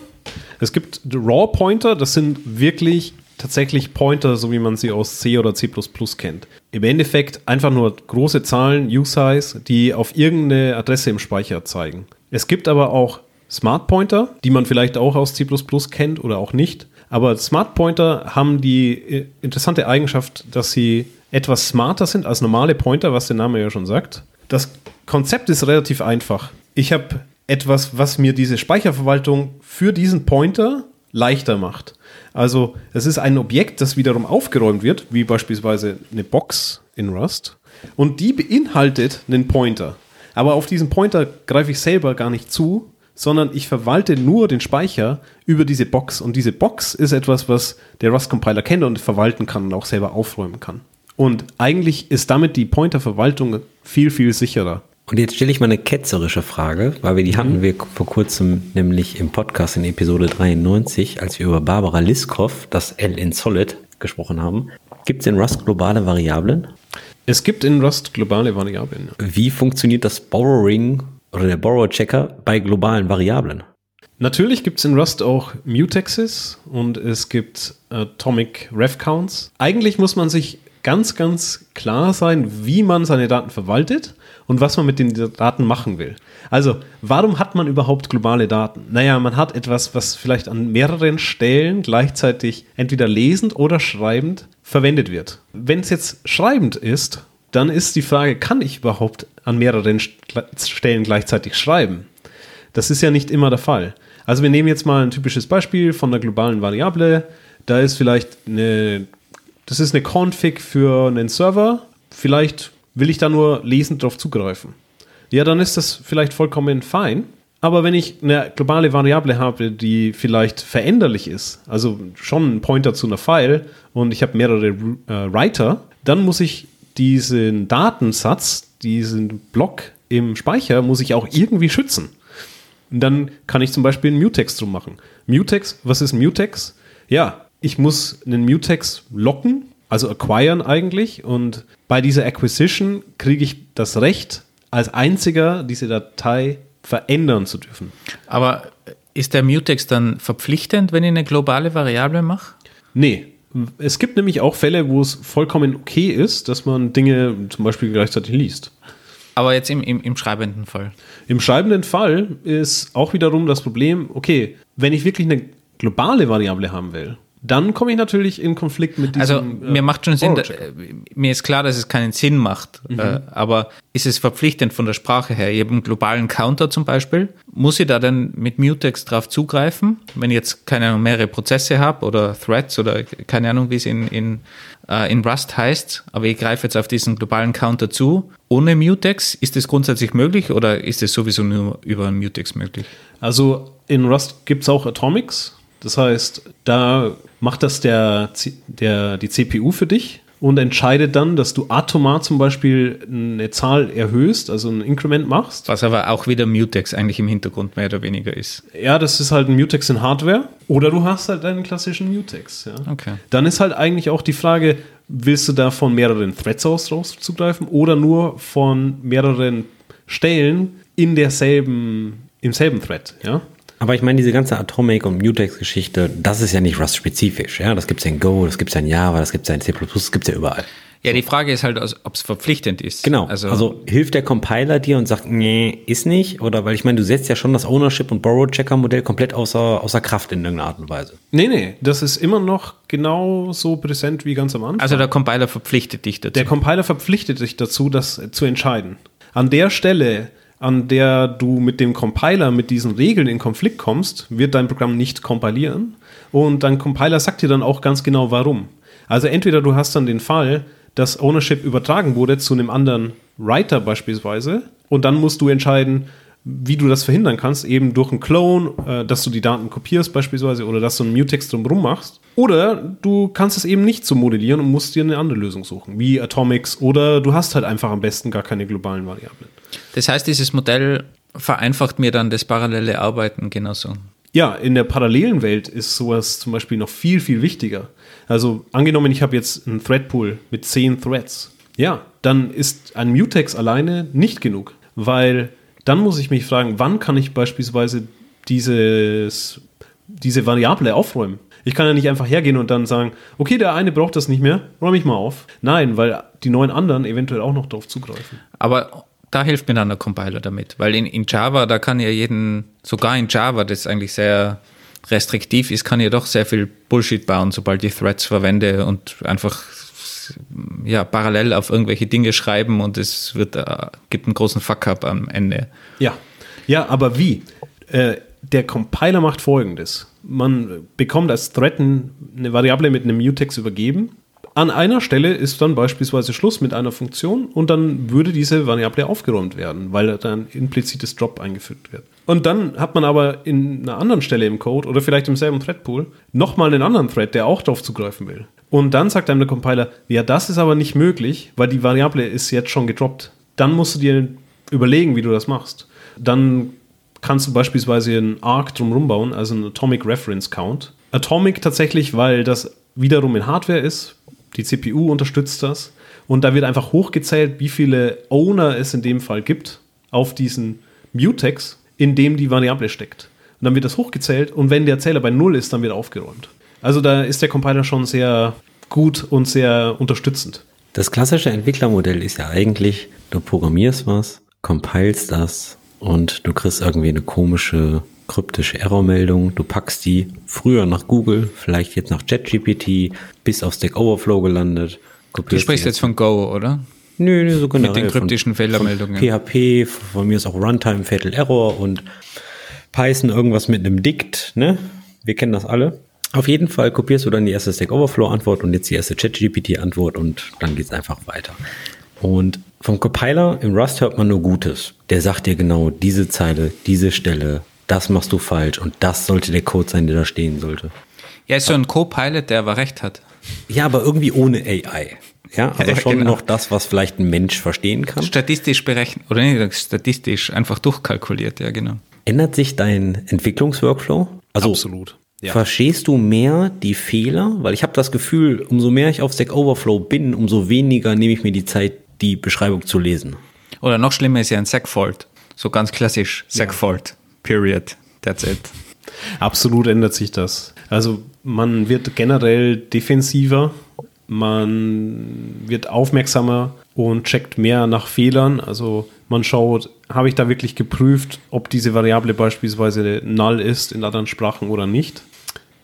es gibt Raw-Pointer, das sind wirklich tatsächlich Pointer, so wie man sie aus C oder C kennt. Im Endeffekt einfach nur große Zahlen, U-Size, die auf irgendeine Adresse im Speicher zeigen. Es gibt aber auch Smart Pointer, die man vielleicht auch aus C kennt oder auch nicht. Aber Smart Pointer haben die äh, interessante Eigenschaft, dass sie etwas smarter sind als normale Pointer, was der Name ja schon sagt. Das Konzept ist relativ einfach. Ich habe etwas, was mir diese Speicherverwaltung für diesen Pointer leichter macht. Also es ist ein Objekt, das wiederum aufgeräumt wird, wie beispielsweise eine Box in Rust. Und die beinhaltet einen Pointer. Aber auf diesen Pointer greife ich selber gar nicht zu, sondern ich verwalte nur den Speicher über diese Box. Und diese Box ist etwas, was der Rust-Compiler kennt und verwalten kann und auch selber aufräumen kann. Und eigentlich ist damit die Pointer-Verwaltung viel, viel sicherer. Und jetzt stelle ich mal eine ketzerische Frage, weil wir die hatten wir vor kurzem nämlich im Podcast in Episode 93, als wir über Barbara Liskov, das L in Solid, gesprochen haben. Gibt es in Rust globale Variablen? Es gibt in Rust globale Variablen. ja. Wie funktioniert das Borrowing oder der Borrow-Checker bei globalen Variablen? Natürlich gibt es in Rust auch Mutexes und es gibt Atomic Ref Counts. Eigentlich muss man sich ganz, ganz klar sein, wie man seine Daten verwaltet und was man mit den Daten machen will. Also, warum hat man überhaupt globale Daten? Naja, man hat etwas, was vielleicht an mehreren Stellen gleichzeitig entweder lesend oder schreibend verwendet wird. Wenn es jetzt schreibend ist, dann ist die Frage, kann ich überhaupt an mehreren St- Stellen gleichzeitig schreiben? Das ist ja nicht immer der Fall. Also wir nehmen jetzt mal ein typisches Beispiel von einer globalen Variable. Da ist vielleicht eine, das ist eine Config für einen Server. Vielleicht will ich da nur lesend drauf zugreifen. Ja, dann ist das vielleicht vollkommen fein. Aber wenn ich eine globale Variable habe, die vielleicht veränderlich ist, also schon ein Pointer zu einer File und ich habe mehrere äh, Writer, dann muss ich diesen Datensatz, diesen Block im Speicher, muss ich auch irgendwie schützen. Und dann kann ich zum Beispiel einen Mutex drum machen. Mutex, was ist Mutex? Ja, ich muss einen Mutex locken, also acquiren eigentlich. Und bei dieser Acquisition kriege ich das Recht, als einziger diese Datei verändern zu dürfen. aber ist der Mutex dann verpflichtend, wenn ich eine globale Variable mache? Nee. Es gibt nämlich auch Fälle, wo es vollkommen okay ist, dass man Dinge zum Beispiel gleichzeitig liest. Aber jetzt im, im, im schreibenden Fall. Im schreibenden Fall ist auch wiederum das Problem, okay, wenn ich wirklich eine globale Variable haben will, dann komme ich natürlich in Konflikt mit diesem. Also mir äh, macht schon Sinn, da, äh, mir ist klar, dass es keinen Sinn macht, äh, aber ist es verpflichtend von der Sprache her? Ich habe einen globalen Counter zum Beispiel. Muss ich da dann mit Mutex drauf zugreifen, wenn ich jetzt keine Ahnung, mehrere Prozesse habe oder Threads oder keine Ahnung, wie es in, in, äh, in Rust heißt, aber ich greife jetzt auf diesen globalen Counter zu. Ohne Mutex, ist das grundsätzlich möglich oder ist es sowieso nur über einen Mutex möglich? Also in Rust gibt es auch Atomics. Das heißt, da macht das der, der, die CPU für dich und entscheidet dann, dass du atomar zum Beispiel eine Zahl erhöhst, also ein Increment machst. Was aber auch wieder Mutex eigentlich im Hintergrund mehr oder weniger ist. Ja, das ist halt ein Mutex in Hardware. Oder du hast halt einen klassischen Mutex. Ja. Okay. Dann ist halt eigentlich auch die Frage, willst du da von mehreren Threads aus draus zugreifen oder nur von mehreren Stellen in derselben, im selben Thread, ja? Aber ich meine, diese ganze Atomic und Mutex-Geschichte, das ist ja nicht Rust-spezifisch. Ja? Das gibt es ja in Go, das gibt es ja in Java, das gibt es ja in C++, das gibt es ja überall. Ja, die Frage ist halt, ob es verpflichtend ist. Genau. Also, Also, hilft der Compiler dir und sagt, nee, ist nicht? Oder weil ich meine, du setzt ja schon das Ownership und Borrow-Checker-Modell komplett außer, außer Kraft in irgendeiner Art und Weise. Nee, nee, das ist immer noch genauso präsent wie ganz am Anfang. also der Compiler verpflichtet dich dazu. der Compiler verpflichtet dich dazu, das zu entscheiden. An der Stelle, an der du mit dem Compiler mit diesen Regeln in Konflikt kommst, wird dein Programm nicht kompilieren. Und dein Compiler sagt dir dann auch ganz genau, warum. Also entweder du hast dann den Fall, dass Ownership übertragen wurde zu einem anderen Writer beispielsweise, und dann musst du entscheiden, wie du das verhindern kannst, eben durch einen Clone, äh, dass du die Daten kopierst beispielsweise oder dass du einen Mutex drumherum machst. Oder du kannst es eben nicht so modellieren und musst dir eine andere Lösung suchen, wie Atomics oder du hast halt einfach am besten gar keine globalen Variablen. Das heißt, dieses Modell vereinfacht mir dann das parallele Arbeiten genauso. Ja, in der parallelen Welt ist sowas zum Beispiel noch viel, viel wichtiger. Also angenommen, ich habe jetzt einen Threadpool mit zehn Threads. Ja, dann ist ein Mutex alleine nicht genug, weil dann muss ich mich fragen, wann kann ich beispielsweise dieses, diese Variable aufräumen? Ich kann ja nicht einfach hergehen und dann sagen, okay, der eine braucht das nicht mehr, räume ich mal auf. Nein, weil die neun anderen eventuell auch noch darauf zugreifen. Aber da hilft mir dann der Compiler damit, weil in, in Java, da kann ja jeden, sogar in Java, das eigentlich sehr restriktiv ist, kann ja doch sehr viel Bullshit bauen, sobald ich Threads verwende und einfach ja, parallel auf irgendwelche Dinge schreiben und es wird, äh, gibt einen großen Fuck-up am Ende. Ja, ja, aber wie? Äh, der Compiler macht folgendes. Man bekommt als Thread ein- eine Variable mit einem Mutex übergeben. An einer Stelle ist dann beispielsweise Schluss mit einer Funktion und dann würde diese Variable aufgeräumt werden, weil dann implizites Drop eingefügt wird. Und dann hat man aber in einer anderen Stelle im Code oder vielleicht im selben Threadpool nochmal einen anderen Thread, der auch darauf zugreifen will. Und dann sagt einem der Compiler, ja, das ist aber nicht möglich, weil die Variable ist jetzt schon gedroppt. Dann musst du dir überlegen, wie du das machst. Dann kannst du beispielsweise einen Arc drumherum bauen, also einen Atomic Reference Count. Atomic tatsächlich, weil das wiederum in Hardware ist. Die CPU unterstützt das. Und da wird einfach hochgezählt, wie viele Owner es in dem Fall gibt auf diesen Mutex, in dem die Variable steckt. Und dann wird das hochgezählt und wenn der Zähler bei 0 ist, dann wird aufgeräumt. Also da ist der Compiler schon sehr gut und sehr unterstützend. Das klassische Entwicklermodell ist ja eigentlich, du programmierst was, compilest das und du kriegst irgendwie eine komische kryptische Errormeldung. Du packst die früher nach Google, vielleicht jetzt nach ChatGPT, bis auf Stack Overflow gelandet. Du sprichst jetzt von Go, oder? Nö, nö, so generell. den kryptischen von, Fehlermeldungen. Von PHP, von mir ist auch Runtime Fatal Error und Python irgendwas mit einem Dict, ne? Wir kennen das alle. Auf jeden Fall kopierst du dann die erste Stack Overflow Antwort und jetzt die erste ChatGPT Antwort und dann geht's einfach weiter. Und vom Compiler im Rust hört man nur Gutes. Der sagt dir genau diese Zeile, diese Stelle, das machst du falsch und das sollte der Code sein, der da stehen sollte. Ja, ist so ein Co-Pilot, der aber recht hat. Ja, aber irgendwie ohne AI. Ja, also Ja, schon genau. noch das, was vielleicht ein Mensch verstehen kann. Statistisch berechnet, oder nicht statistisch, einfach durchkalkuliert, ja, genau. Ändert sich dein Entwicklungsworkflow? Also Absolut. Ja. verstehst du mehr die Fehler? Weil ich habe das Gefühl, umso mehr ich auf Stack Overflow bin, umso weniger nehme ich mir die Zeit, die Beschreibung zu lesen. Oder noch schlimmer ist ja ein Segfault. So ganz klassisch, Segfault. Period. That's it. Absolut ändert sich das. Also man wird generell defensiver, man wird aufmerksamer und checkt mehr nach Fehlern. Also man schaut, habe ich da wirklich geprüft, ob diese Variable beispielsweise null ist in anderen Sprachen oder nicht.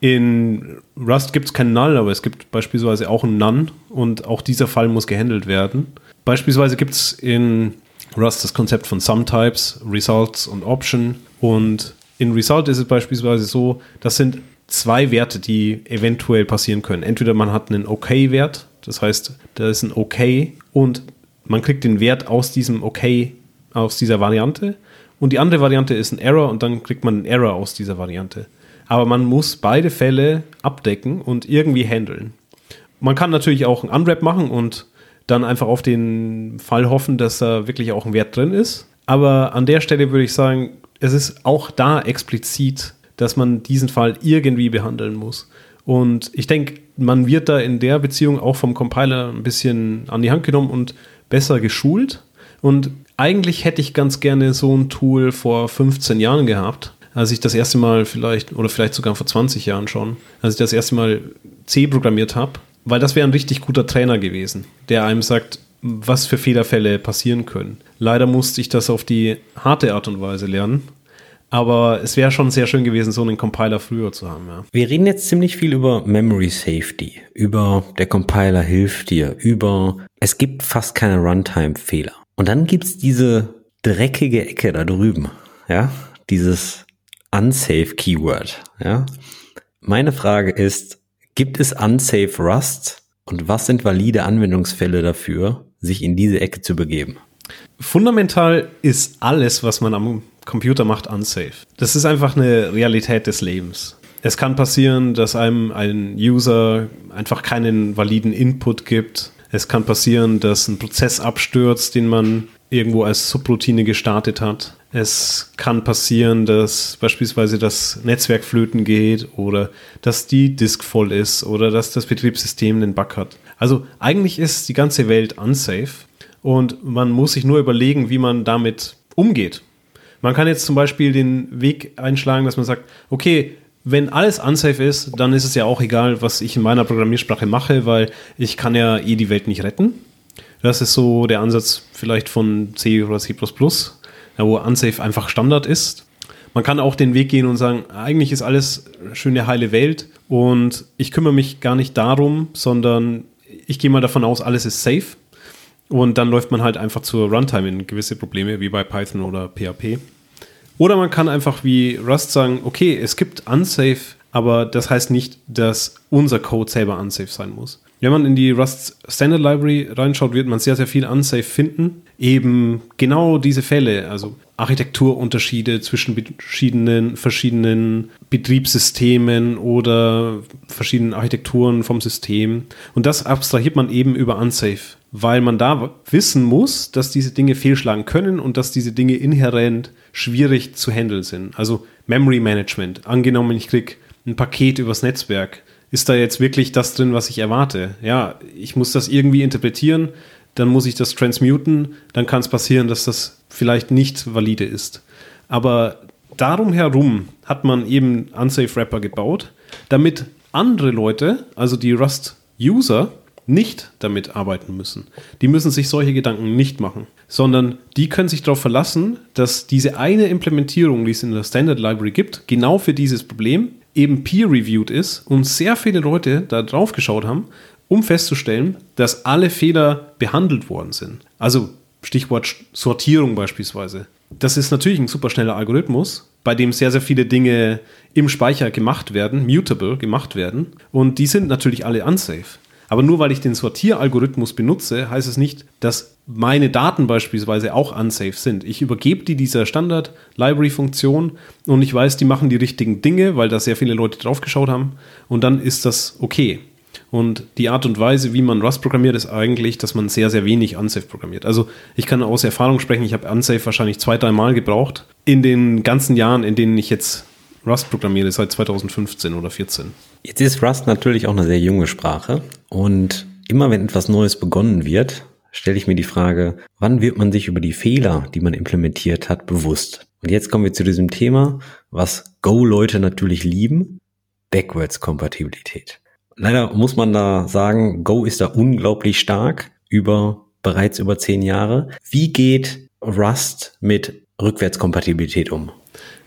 In Rust gibt es kein Null, aber es gibt beispielsweise auch ein None und auch dieser Fall muss gehandelt werden. Beispielsweise gibt es in Rust das Konzept von Sumtypes, Results und Option und in Result ist es beispielsweise so, das sind zwei Werte, die eventuell passieren können. Entweder man hat einen OK-Wert, das heißt, da ist ein OK und man kriegt den Wert aus diesem OK, aus dieser Variante. Und die andere Variante ist ein Error und dann kriegt man einen Error aus dieser Variante. Aber man muss beide Fälle abdecken und irgendwie handeln. Man kann natürlich auch einen Unwrap machen und dann einfach auf den Fall hoffen, dass da wirklich auch ein Wert drin ist. Aber an der Stelle würde ich sagen, es ist auch da explizit, dass man diesen Fall irgendwie behandeln muss. Und ich denke, man wird da in der Beziehung auch vom Compiler ein bisschen an die Hand genommen und besser geschult. Und eigentlich hätte ich ganz gerne so ein Tool vor 15 Jahren gehabt, als ich das erste Mal vielleicht, oder vielleicht sogar vor 20 Jahren schon, als ich das erste Mal C programmiert habe, weil das wäre ein richtig guter Trainer gewesen, der einem sagt, was für Fehlerfälle passieren können. Leider musste ich das auf die harte Art und Weise lernen. Aber es wäre schon sehr schön gewesen, so einen Compiler früher zu haben. Ja. Wir reden jetzt ziemlich viel über Memory Safety, über der Compiler hilft dir, über es gibt fast keine Runtime-Fehler. Und dann gibt's diese dreckige Ecke da drüben, ja, dieses unsafe Keyword, ja. Meine Frage ist, gibt es unsafe Rust und was sind valide Anwendungsfälle dafür, sich in diese Ecke zu begeben? Fundamental ist alles, was man am Computer macht, unsafe. Das ist einfach eine Realität des Lebens. Es kann passieren, dass einem ein User einfach keinen validen Input gibt. Es kann passieren, dass ein Prozess abstürzt, den man irgendwo als Subroutine gestartet hat. Es kann passieren, dass beispielsweise das Netzwerk flöten geht oder dass die Disk voll ist oder dass das Betriebssystem einen Bug hat. Also eigentlich ist die ganze Welt unsafe und man muss sich nur überlegen, wie man damit umgeht. Man kann jetzt zum Beispiel den Weg einschlagen, dass man sagt, okay, wenn alles unsafe ist, dann ist es ja auch egal, was ich in meiner Programmiersprache mache, weil ich kann ja eh die Welt nicht retten. Das ist so der Ansatz vielleicht von C oder C++, wo unsafe einfach Standard ist. Man kann auch den Weg gehen und sagen, eigentlich ist alles schöne heile Welt und ich kümmere mich gar nicht darum, sondern ich gehe mal davon aus, alles ist safe. Und dann läuft man halt einfach zur Runtime in gewisse Probleme, wie bei Python oder PHP. Oder man kann einfach wie Rust sagen, okay, es gibt unsafe, aber das heißt nicht, dass unser Code selber unsafe sein muss. Wenn man in die Rust Standard Library reinschaut, wird man sehr, sehr viel unsafe finden. Eben genau diese Fälle, also Architekturunterschiede zwischen verschiedenen, verschiedenen Betriebssystemen oder verschiedenen Architekturen vom System. Und das abstrahiert man eben über unsafe, weil man da wissen muss, dass diese Dinge fehlschlagen können und dass diese Dinge inhärent schwierig zu handeln sind. Also Memory Management. Angenommen, ich kriege ein Paket übers Netzwerk. Ist da jetzt wirklich das drin, was ich erwarte? Ja, ich muss das irgendwie interpretieren, dann muss ich das transmuten, dann kann es passieren, dass das vielleicht nicht valide ist. Aber darum herum hat man eben Unsafe Wrapper gebaut, damit andere Leute, also die Rust-User, nicht damit arbeiten müssen. Die müssen sich solche Gedanken nicht machen, sondern die können sich darauf verlassen, dass diese eine Implementierung, die es in der Standard Library gibt, genau für dieses Problem eben peer-reviewed ist und sehr viele Leute da drauf geschaut haben, um festzustellen, dass alle Fehler behandelt worden sind. Also Stichwort Sortierung beispielsweise. Das ist natürlich ein super schneller Algorithmus, bei dem sehr, sehr viele Dinge im Speicher gemacht werden, mutable gemacht werden. Und die sind natürlich alle unsafe. Aber nur weil ich den Sortieralgorithmus benutze, heißt es nicht, dass meine Daten beispielsweise auch unsafe sind. Ich übergebe die dieser Standard-Library-Funktion und ich weiß, die machen die richtigen Dinge, weil da sehr viele Leute draufgeschaut haben. Und dann ist das okay. Und die Art und Weise, wie man Rust programmiert, ist eigentlich, dass man sehr, sehr wenig unsafe programmiert. Also ich kann aus Erfahrung sprechen, ich habe unsafe wahrscheinlich zwei, drei Mal gebraucht in den ganzen Jahren, in denen ich jetzt Rust programmiere, seit 2015 oder 2014. Jetzt ist Rust natürlich auch eine sehr junge Sprache und immer wenn etwas Neues begonnen wird, stelle ich mir die Frage, wann wird man sich über die Fehler, die man implementiert hat, bewusst? Und jetzt kommen wir zu diesem Thema, was Go-Leute natürlich lieben, Backwards-Kompatibilität. Leider muss man da sagen, Go ist da unglaublich stark über bereits über zehn Jahre. Wie geht Rust mit Rückwärtskompatibilität um?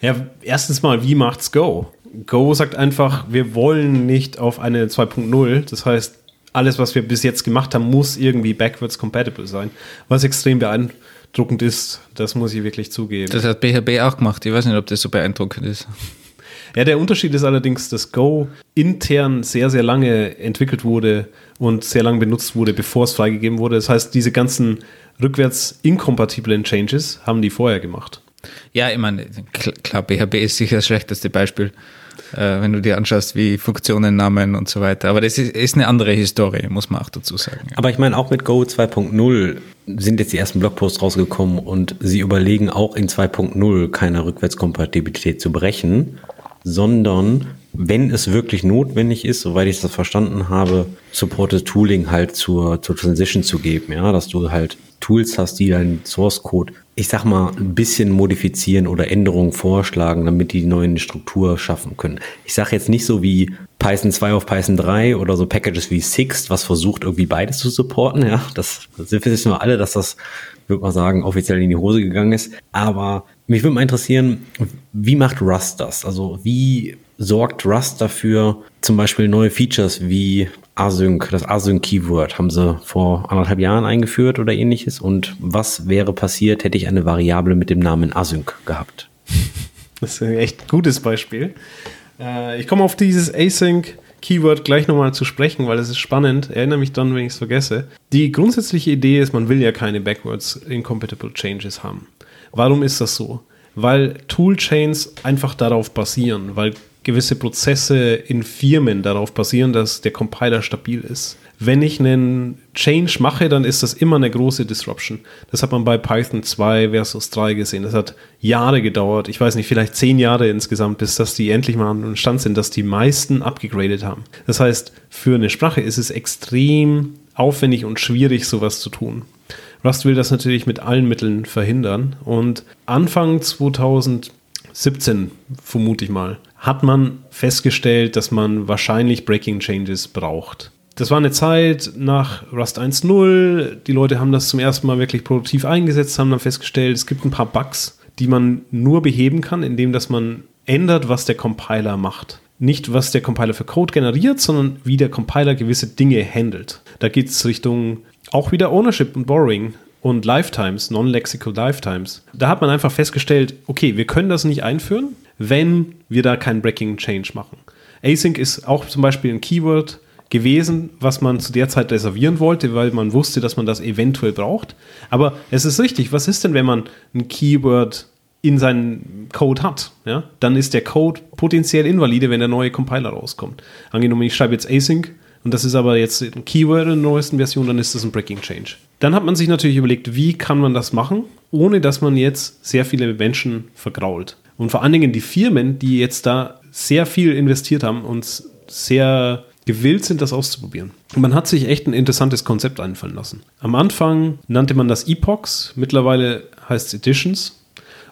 Ja, erstens mal, wie macht's Go? Go sagt einfach, wir wollen nicht auf eine 2.0. Das heißt, alles, was wir bis jetzt gemacht haben, muss irgendwie backwards compatible sein. Was extrem beeindruckend ist, das muss ich wirklich zugeben. Das hat BHB auch gemacht. Ich weiß nicht, ob das so beeindruckend ist. Ja, der Unterschied ist allerdings, dass Go intern sehr, sehr lange entwickelt wurde und sehr lange benutzt wurde, bevor es freigegeben wurde. Das heißt, diese ganzen rückwärts inkompatiblen Changes haben die vorher gemacht. Ja, ich meine, klar, BHB ist sicher das schlechteste Beispiel, äh, wenn du dir anschaust, wie Funktionen, Namen und so weiter. Aber das ist, ist eine andere Historie, muss man auch dazu sagen. Ja. Aber ich meine, auch mit Go 2.0 sind jetzt die ersten Blogposts rausgekommen und sie überlegen auch in 2.0 keine Rückwärtskompatibilität zu brechen, sondern wenn es wirklich notwendig ist, soweit ich das verstanden habe, Supported Tooling halt zur, zur Transition zu geben, ja, dass du halt Tools hast, die deinen Source Code, ich sag mal, ein bisschen modifizieren oder Änderungen vorschlagen, damit die neuen Struktur schaffen können. Ich sage jetzt nicht so wie Python 2 auf Python 3 oder so Packages wie Sixt, was versucht irgendwie beides zu supporten, ja, das, das wissen wir alle, dass das, würde man sagen, offiziell in die Hose gegangen ist, aber mich würde mal interessieren, wie macht Rust das? Also wie sorgt Rust dafür, zum Beispiel neue Features wie Async, das Async-Keyword haben sie vor anderthalb Jahren eingeführt oder ähnliches. Und was wäre passiert, hätte ich eine Variable mit dem Namen Async gehabt? Das ist ein echt gutes Beispiel. Äh, ich komme auf dieses Async Keyword gleich nochmal zu sprechen, weil es ist spannend. Erinnere mich dann, wenn ich es vergesse. Die grundsätzliche Idee ist, man will ja keine backwards incompatible changes haben. Warum ist das so? Weil Toolchains einfach darauf basieren, weil gewisse Prozesse in Firmen darauf basieren, dass der Compiler stabil ist. Wenn ich einen Change mache, dann ist das immer eine große Disruption. Das hat man bei Python 2 versus 3 gesehen. Das hat Jahre gedauert. Ich weiß nicht, vielleicht zehn Jahre insgesamt, bis dass die endlich mal an den Stand sind, dass die meisten abgegradet haben. Das heißt, für eine Sprache ist es extrem aufwendig und schwierig, sowas zu tun. Rust will das natürlich mit allen Mitteln verhindern. Und Anfang 2017, vermute ich mal, hat man festgestellt, dass man wahrscheinlich Breaking Changes braucht. Das war eine Zeit nach Rust 1.0. Die Leute haben das zum ersten Mal wirklich produktiv eingesetzt, haben dann festgestellt, es gibt ein paar Bugs, die man nur beheben kann, indem dass man ändert, was der Compiler macht. Nicht, was der Compiler für Code generiert, sondern wie der Compiler gewisse Dinge handelt. Da geht es Richtung auch wieder Ownership und Borrowing und Lifetimes, Non-Lexical Lifetimes. Da hat man einfach festgestellt, okay, wir können das nicht einführen, wenn wir da keinen Breaking Change machen. Async ist auch zum Beispiel ein Keyword gewesen, was man zu der Zeit reservieren wollte, weil man wusste, dass man das eventuell braucht. Aber es ist richtig, was ist denn, wenn man ein Keyword in seinen Code hat? Ja? Dann ist der Code potenziell invalide, wenn der neue Compiler rauskommt. Angenommen, ich schreibe jetzt Async und das ist aber jetzt ein Keyword in der neuesten Version, dann ist das ein Breaking Change. Dann hat man sich natürlich überlegt, wie kann man das machen, ohne dass man jetzt sehr viele Menschen vergrault. Und vor allen Dingen die Firmen, die jetzt da sehr viel investiert haben und sehr gewillt sind, das auszuprobieren. Und man hat sich echt ein interessantes Konzept einfallen lassen. Am Anfang nannte man das Epochs, mittlerweile heißt es Editions.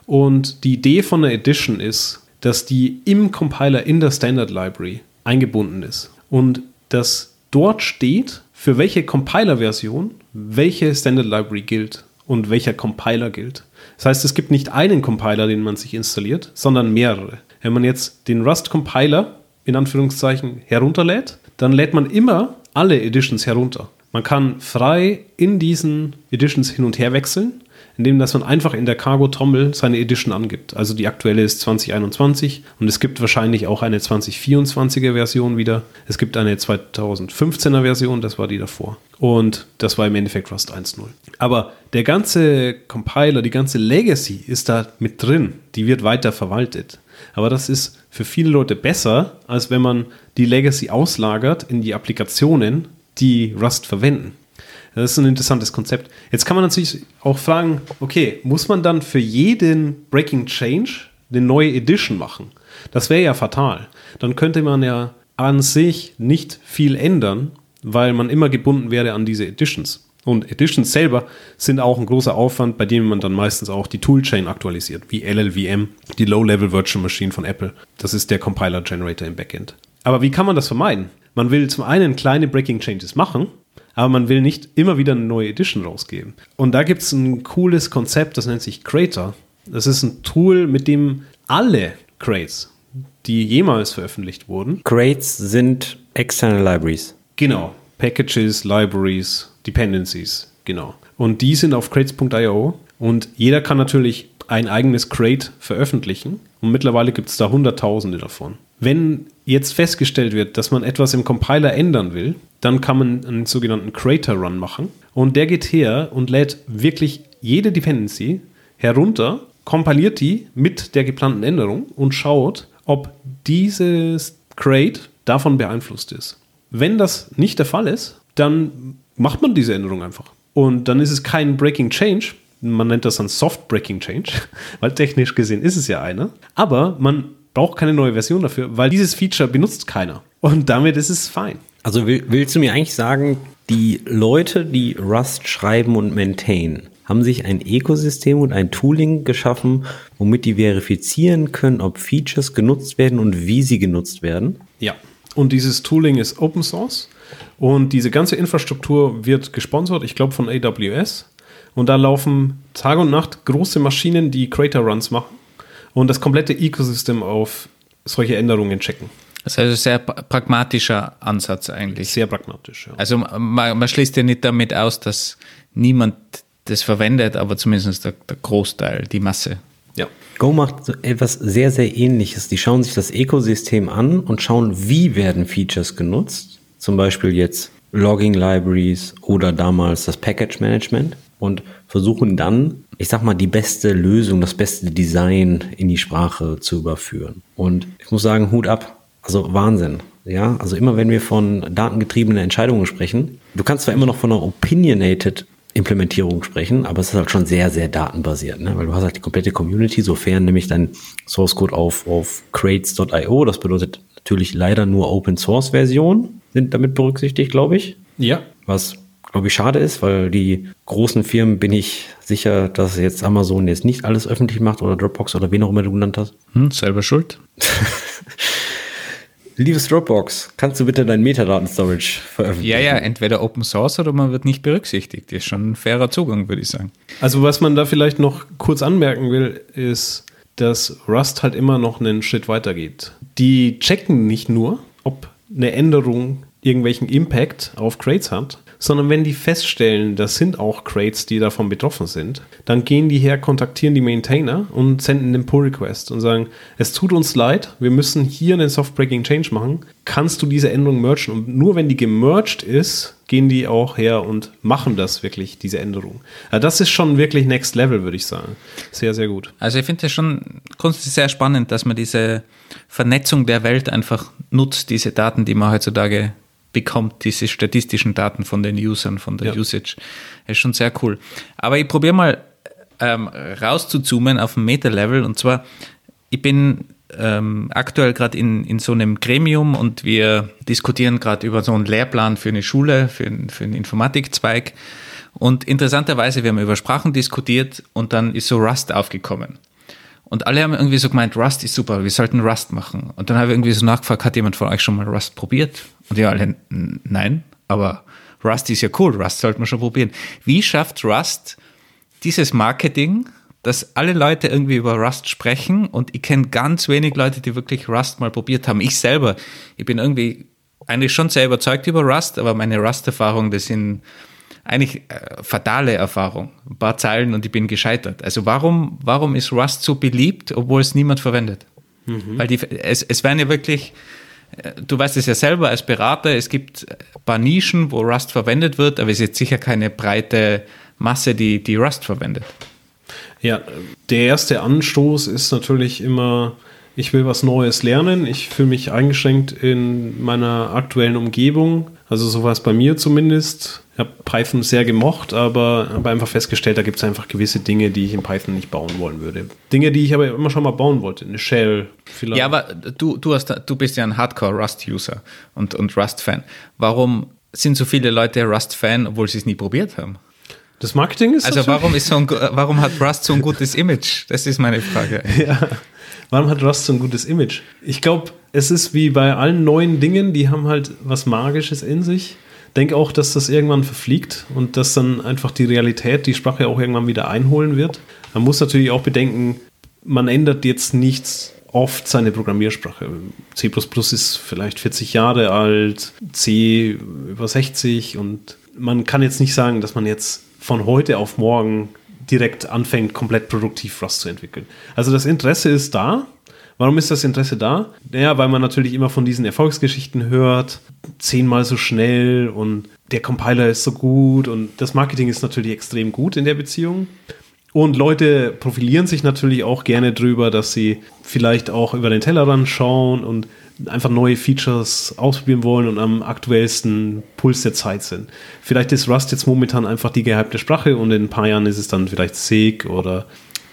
Und die Idee von einer Edition ist, dass die im Compiler in der Standard Library eingebunden ist. Und dass dort steht, für welche Compiler-Version welche Standard Library gilt und welcher Compiler gilt. Das heißt, es gibt nicht einen Compiler, den man sich installiert, sondern mehrere. Wenn man jetzt den Rust Compiler in Anführungszeichen herunterlädt, dann lädt man immer alle Editions herunter. Man kann frei in diesen Editions hin und her wechseln indem dass man einfach in der Cargo-Trommel seine Edition angibt. Also die aktuelle ist 2021 und es gibt wahrscheinlich auch eine 2024er Version wieder. Es gibt eine 2015er Version, das war die davor. Und das war im Endeffekt Rust 1.0. Aber der ganze Compiler, die ganze Legacy ist da mit drin. Die wird weiter verwaltet. Aber das ist für viele Leute besser, als wenn man die Legacy auslagert in die Applikationen, die Rust verwenden. Das ist ein interessantes Konzept. Jetzt kann man natürlich auch fragen, okay, muss man dann für jeden Breaking Change eine neue Edition machen? Das wäre ja fatal. Dann könnte man ja an sich nicht viel ändern, weil man immer gebunden wäre an diese Editions. Und Editions selber sind auch ein großer Aufwand, bei dem man dann meistens auch die Toolchain aktualisiert, wie LLVM, die Low-Level Virtual Machine von Apple. Das ist der Compiler Generator im Backend. Aber wie kann man das vermeiden? Man will zum einen kleine Breaking Changes machen, aber man will nicht immer wieder eine neue Edition rausgeben. Und da gibt es ein cooles Konzept, das nennt sich Crater. Das ist ein Tool, mit dem alle Crates, die jemals veröffentlicht wurden. Crates sind externe Libraries. Genau. Packages, Libraries, Dependencies, genau. Und die sind auf crates.io und jeder kann natürlich ein eigenes Crate veröffentlichen und mittlerweile gibt es da Hunderttausende davon. Wenn jetzt festgestellt wird, dass man etwas im Compiler ändern will, dann kann man einen sogenannten Crater Run machen und der geht her und lädt wirklich jede Dependency herunter, kompiliert die mit der geplanten Änderung und schaut, ob dieses Crate davon beeinflusst ist. Wenn das nicht der Fall ist, dann macht man diese Änderung einfach. Und dann ist es kein Breaking Change. Man nennt das dann Soft Breaking Change, weil technisch gesehen ist es ja eine. Aber man braucht keine neue Version dafür, weil dieses Feature benutzt keiner. Und damit ist es fein. Also will, willst du mir eigentlich sagen, die Leute, die Rust schreiben und maintainen, haben sich ein Ökosystem und ein Tooling geschaffen, womit die verifizieren können, ob Features genutzt werden und wie sie genutzt werden? Ja. Und dieses Tooling ist Open Source und diese ganze Infrastruktur wird gesponsert, ich glaube, von AWS. Und da laufen Tag und Nacht große Maschinen, die Crater Runs machen und das komplette Ecosystem auf solche Änderungen checken. Das ist also ein sehr pragmatischer Ansatz eigentlich. Sehr pragmatisch, ja. Also man, man schließt ja nicht damit aus, dass niemand das verwendet, aber zumindest der, der Großteil, die Masse. Ja. Go macht etwas sehr, sehr ähnliches. Die schauen sich das Ökosystem an und schauen, wie werden Features genutzt. Zum Beispiel jetzt Logging Libraries oder damals das Package Management und versuchen dann, ich sag mal, die beste Lösung, das beste Design in die Sprache zu überführen. Und ich muss sagen, Hut ab. Also Wahnsinn. Ja, also immer wenn wir von datengetriebenen Entscheidungen sprechen, du kannst zwar immer noch von einer opinionated Implementierung sprechen, aber es ist halt schon sehr, sehr datenbasiert, ne? weil du hast halt die komplette Community, sofern nämlich dein Source Code auf, auf crates.io, das bedeutet natürlich leider nur Open Source Version, sind damit berücksichtigt, glaube ich. Ja. Was, glaube ich, schade ist, weil die großen Firmen bin ich sicher, dass jetzt Amazon jetzt nicht alles öffentlich macht oder Dropbox oder wen auch immer du genannt hast. Hm, selber schuld. Liebes Dropbox, kannst du bitte dein Metadaten-Storage veröffentlichen? Ja, ja, entweder Open Source oder man wird nicht berücksichtigt. Das ist schon ein fairer Zugang, würde ich sagen. Also was man da vielleicht noch kurz anmerken will, ist, dass Rust halt immer noch einen Schritt weiter geht. Die checken nicht nur, ob eine Änderung irgendwelchen Impact auf Crates hat, sondern wenn die feststellen, das sind auch Crates, die davon betroffen sind, dann gehen die her, kontaktieren die Maintainer und senden den Pull-Request und sagen, es tut uns leid, wir müssen hier einen Soft-Breaking Change machen, kannst du diese Änderung mergen? Und nur wenn die gemerged ist, gehen die auch her und machen das wirklich, diese Änderung. Ja, das ist schon wirklich Next Level, würde ich sagen. Sehr, sehr gut. Also ich finde es schon grundsätzlich sehr spannend, dass man diese Vernetzung der Welt einfach nutzt, diese Daten, die man heutzutage bekommt, diese statistischen Daten von den Usern, von der Ja. Usage. ist schon sehr cool. Aber ich probiere mal ähm, rauszuzoomen auf ein Meta-Level und zwar, ich bin ähm, aktuell gerade in, in so einem Gremium und wir diskutieren gerade über so einen Lehrplan für eine Schule, für, für einen Informatikzweig. Und interessanterweise, wir haben über Sprachen diskutiert und dann ist so Rust aufgekommen. Und alle haben irgendwie so gemeint, Rust ist super, wir sollten Rust machen. Und dann habe ich irgendwie so nachgefragt, hat jemand von euch schon mal Rust probiert? Und die alle, "N- nein, aber Rust ist ja cool, Rust sollte man schon probieren. Wie schafft Rust dieses Marketing, dass alle Leute irgendwie über Rust sprechen und ich kenne ganz wenig Leute, die wirklich Rust mal probiert haben. Ich selber, ich bin irgendwie eigentlich schon sehr überzeugt über Rust, aber meine Rust-Erfahrungen, das sind eigentlich äh, fatale Erfahrungen. Ein paar Zeilen und ich bin gescheitert. Also warum, warum ist Rust so beliebt, obwohl es niemand verwendet? Weil die, es, es werden ja wirklich, äh, du weißt es ja selber als Berater, es gibt ein paar Nischen, wo Rust verwendet wird, aber es ist jetzt sicher keine breite Masse, die, die Rust verwendet. Ja, der erste Anstoß ist natürlich immer, ich will was Neues lernen. Ich fühle mich eingeschränkt in meiner aktuellen Umgebung. Also so war es bei mir zumindest. Ich habe Python sehr gemocht, aber habe einfach festgestellt, da gibt es einfach gewisse Dinge, die ich in Python nicht bauen wollen würde. Dinge, die ich aber immer schon mal bauen wollte. Eine Shell vielleicht. Ja, aber du, du, hast, du bist ja ein Hardcore-Rust-User und, und Rust-Fan. Warum sind so viele Leute Rust-Fan, obwohl sie es nie probiert haben? das Marketing ist Also warum, ist so ein, warum hat Rust so ein gutes Image? Das ist meine Frage. Ja. Warum hat Rust so ein gutes Image? Ich glaube, es ist wie bei allen neuen Dingen, die haben halt was Magisches in sich. Denke auch, dass das irgendwann verfliegt und dass dann einfach die Realität die Sprache auch irgendwann wieder einholen wird. Man muss natürlich auch bedenken, man ändert jetzt nichts oft seine Programmiersprache. C ist vielleicht 40 Jahre alt, C über 60 und man kann jetzt nicht sagen, dass man jetzt von heute auf morgen direkt anfängt, komplett produktiv Rust zu entwickeln. Also das Interesse ist da. Warum ist das Interesse da? Naja, weil man natürlich immer von diesen Erfolgsgeschichten hört, zehnmal so schnell und der Compiler ist so gut und das Marketing ist natürlich extrem gut in der Beziehung. Und Leute profilieren sich natürlich auch gerne drüber, dass sie vielleicht auch über den Tellerrand schauen und einfach neue Features ausprobieren wollen und am aktuellsten Puls der Zeit sind. Vielleicht ist Rust jetzt momentan einfach die gehypte Sprache und in ein paar Jahren ist es dann vielleicht SIG oder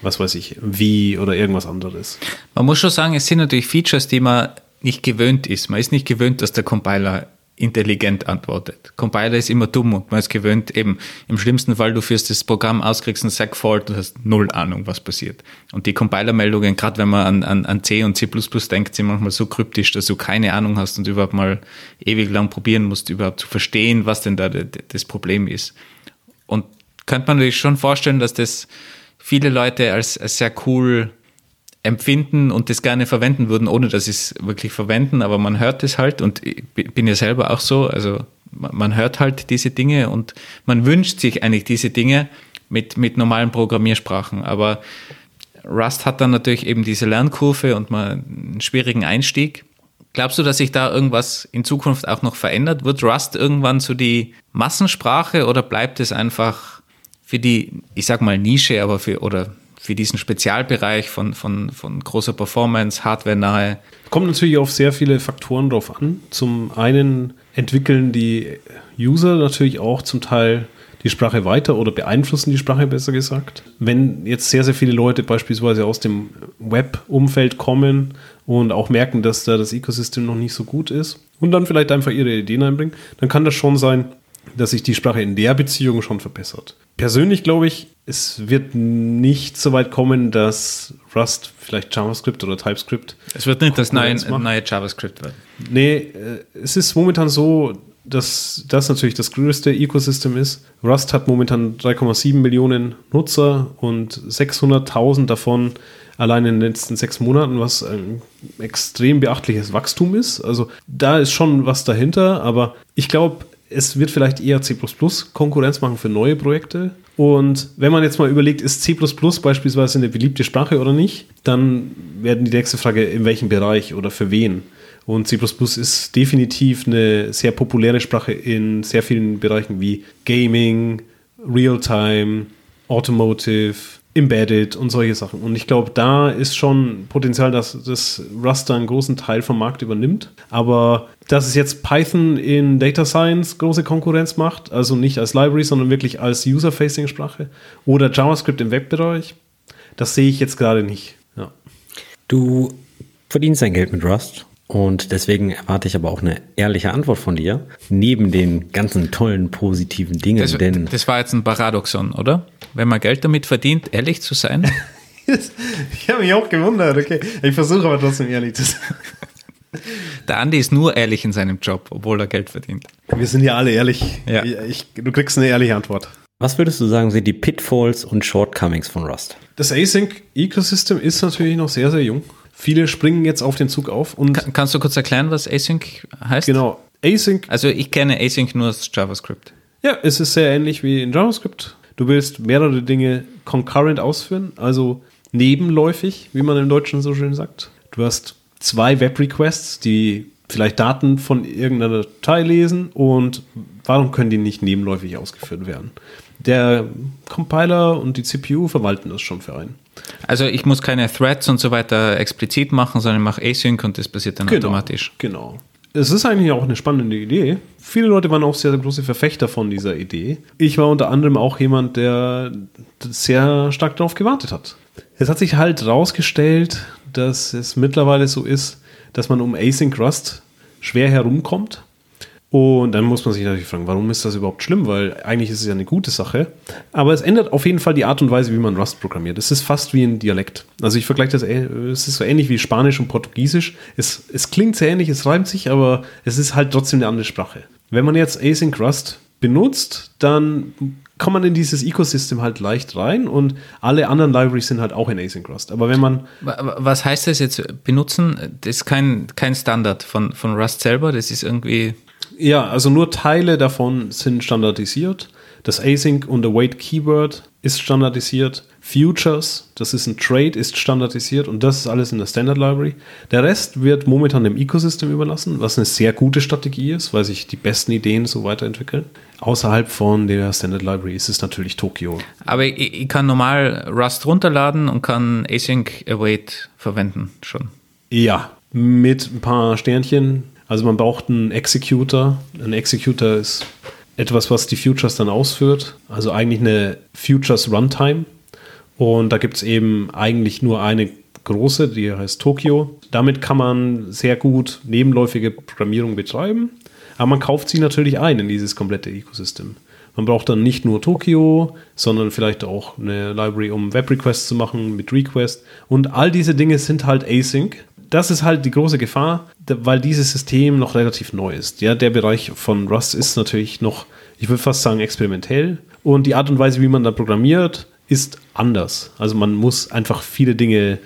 was weiß ich, wie oder irgendwas anderes. Man muss schon sagen, es sind natürlich Features, die man nicht gewöhnt ist. Man ist nicht gewöhnt, dass der Compiler intelligent antwortet. Compiler ist immer dumm und man ist gewöhnt, eben im schlimmsten Fall, du führst das Programm aus, kriegst einen Segfault und hast null Ahnung, was passiert. Und die Compiler-Meldungen, gerade wenn man an, an, an C und C denkt, sind manchmal so kryptisch, dass du keine Ahnung hast und überhaupt mal ewig lang probieren musst, überhaupt zu verstehen, was denn da das Problem ist. Und könnte man natürlich schon vorstellen, dass das viele Leute als, als sehr cool empfinden und das gerne verwenden würden, ohne dass sie es wirklich verwenden, aber man hört es halt und ich bin ja selber auch so, also man hört halt diese Dinge und man wünscht sich eigentlich diese Dinge mit, mit normalen Programmiersprachen, aber Rust hat dann natürlich eben diese Lernkurve und mal einen schwierigen Einstieg. Glaubst du, dass sich da irgendwas in Zukunft auch noch verändert? Wird Rust irgendwann zu die Massensprache oder bleibt es einfach für die, ich sag mal Nische, aber für, oder für diesen Spezialbereich von, von, von großer Performance, Hardware nahe. Kommt natürlich auf sehr viele Faktoren drauf an. Zum einen entwickeln die User natürlich auch zum Teil die Sprache weiter oder beeinflussen die Sprache besser gesagt. Wenn jetzt sehr, sehr viele Leute beispielsweise aus dem Web-Umfeld kommen und auch merken, dass da das Ecosystem noch nicht so gut ist und dann vielleicht einfach ihre Ideen einbringen, dann kann das schon sein, dass sich die Sprache in der Beziehung schon verbessert. Persönlich glaube ich, es wird nicht so weit kommen, dass Rust vielleicht JavaScript oder TypeScript. Es wird nicht das neue, neue JavaScript werden. Nee, äh, es ist momentan so, dass das natürlich das größte Ecosystem ist. Rust hat momentan 3,7 Millionen Nutzer und 600.000 davon allein in den letzten sechs Monaten, was ein extrem beachtliches Wachstum ist. Also da ist schon was dahinter, aber ich glaube, es wird vielleicht eher C Konkurrenz machen für neue Projekte. Und wenn man jetzt mal überlegt, ist C beispielsweise eine beliebte Sprache oder nicht, dann werden die nächste Frage, in welchem Bereich oder für wen. Und C ist definitiv eine sehr populäre Sprache in sehr vielen Bereichen wie Gaming, Realtime, Automotive, Embedded und solche Sachen. Und ich glaube, da ist schon Potenzial, dass das Rust einen großen Teil vom Markt übernimmt. Aber dass es jetzt Python in Data Science große Konkurrenz macht, also nicht als Library, sondern wirklich als User-Facing-Sprache oder JavaScript im Webbereich, das sehe ich jetzt gerade nicht. Ja. Du verdienst dein Geld mit Rust und deswegen erwarte ich aber auch eine ehrliche Antwort von dir, neben den ganzen tollen positiven Dingen. Das, denn das war jetzt ein Paradoxon, oder? Wenn man Geld damit verdient, ehrlich zu sein? ich habe mich auch gewundert, okay. Ich versuche aber trotzdem ehrlich zu sein. Der Andi ist nur ehrlich in seinem Job, obwohl er Geld verdient. Wir sind ja alle ehrlich. Ja. Ich, du kriegst eine ehrliche Antwort. Was würdest du sagen, sind die Pitfalls und Shortcomings von Rust? Das Async-Ecosystem ist natürlich noch sehr, sehr jung. Viele springen jetzt auf den Zug auf. Und Kann, kannst du kurz erklären, was Async heißt? Genau. Async. Also ich kenne Async nur aus JavaScript. Ja, es ist sehr ähnlich wie in JavaScript. Du willst mehrere Dinge concurrent ausführen, also nebenläufig, wie man im Deutschen so schön sagt. Du hast zwei Web-Requests, die vielleicht Daten von irgendeiner Datei lesen und warum können die nicht nebenläufig ausgeführt werden? Der Compiler und die CPU verwalten das schon für einen. Also ich muss keine Threads und so weiter explizit machen, sondern ich mache Async und das passiert dann genau, automatisch. Genau. Es ist eigentlich auch eine spannende Idee. Viele Leute waren auch sehr, sehr große Verfechter von dieser Idee. Ich war unter anderem auch jemand, der sehr stark darauf gewartet hat. Es hat sich halt rausgestellt, dass es mittlerweile so ist, dass man um Async Rust schwer herumkommt. Und dann muss man sich natürlich fragen, warum ist das überhaupt schlimm? Weil eigentlich ist es ja eine gute Sache. Aber es ändert auf jeden Fall die Art und Weise, wie man Rust programmiert. Es ist fast wie ein Dialekt. Also ich vergleiche das, es ist so ähnlich wie Spanisch und Portugiesisch. Es, es klingt sehr ähnlich, es reimt sich, aber es ist halt trotzdem eine andere Sprache. Wenn man jetzt Async Rust benutzt, dann kommt man in dieses Ecosystem halt leicht rein und alle anderen Libraries sind halt auch in Async Rust. Aber wenn man Wa- Was heißt das jetzt benutzen? Das ist kein, kein Standard von, von Rust selber, das ist irgendwie. Ja, also nur Teile davon sind standardisiert. Das Async und Await Keyword ist standardisiert. Futures, das ist ein Trade, ist standardisiert und das ist alles in der Standard Library. Der Rest wird momentan dem Ecosystem überlassen, was eine sehr gute Strategie ist, weil sich die besten Ideen so weiterentwickeln. Außerhalb von der Standard Library ist es natürlich Tokio. Aber ich, ich kann normal Rust runterladen und kann Async Await verwenden schon. Ja, mit ein paar Sternchen. Also man braucht einen Executor. Ein Executor ist etwas, was die Futures dann ausführt. Also eigentlich eine Futures Runtime. Und da gibt es eben eigentlich nur eine große, die heißt Tokio. Damit kann man sehr gut nebenläufige Programmierung betreiben. Aber man kauft sie natürlich ein in dieses komplette Ecosystem. Man braucht dann nicht nur Tokio, sondern vielleicht auch eine Library, um Web-Requests zu machen mit Request. Und all diese Dinge sind halt async. Das ist halt die große Gefahr, weil dieses System noch relativ neu ist. Ja, der Bereich von Rust ist natürlich noch, ich würde fast sagen, experimentell. Und die Art und Weise, wie man da programmiert, ist anders. Also man muss einfach viele Dinge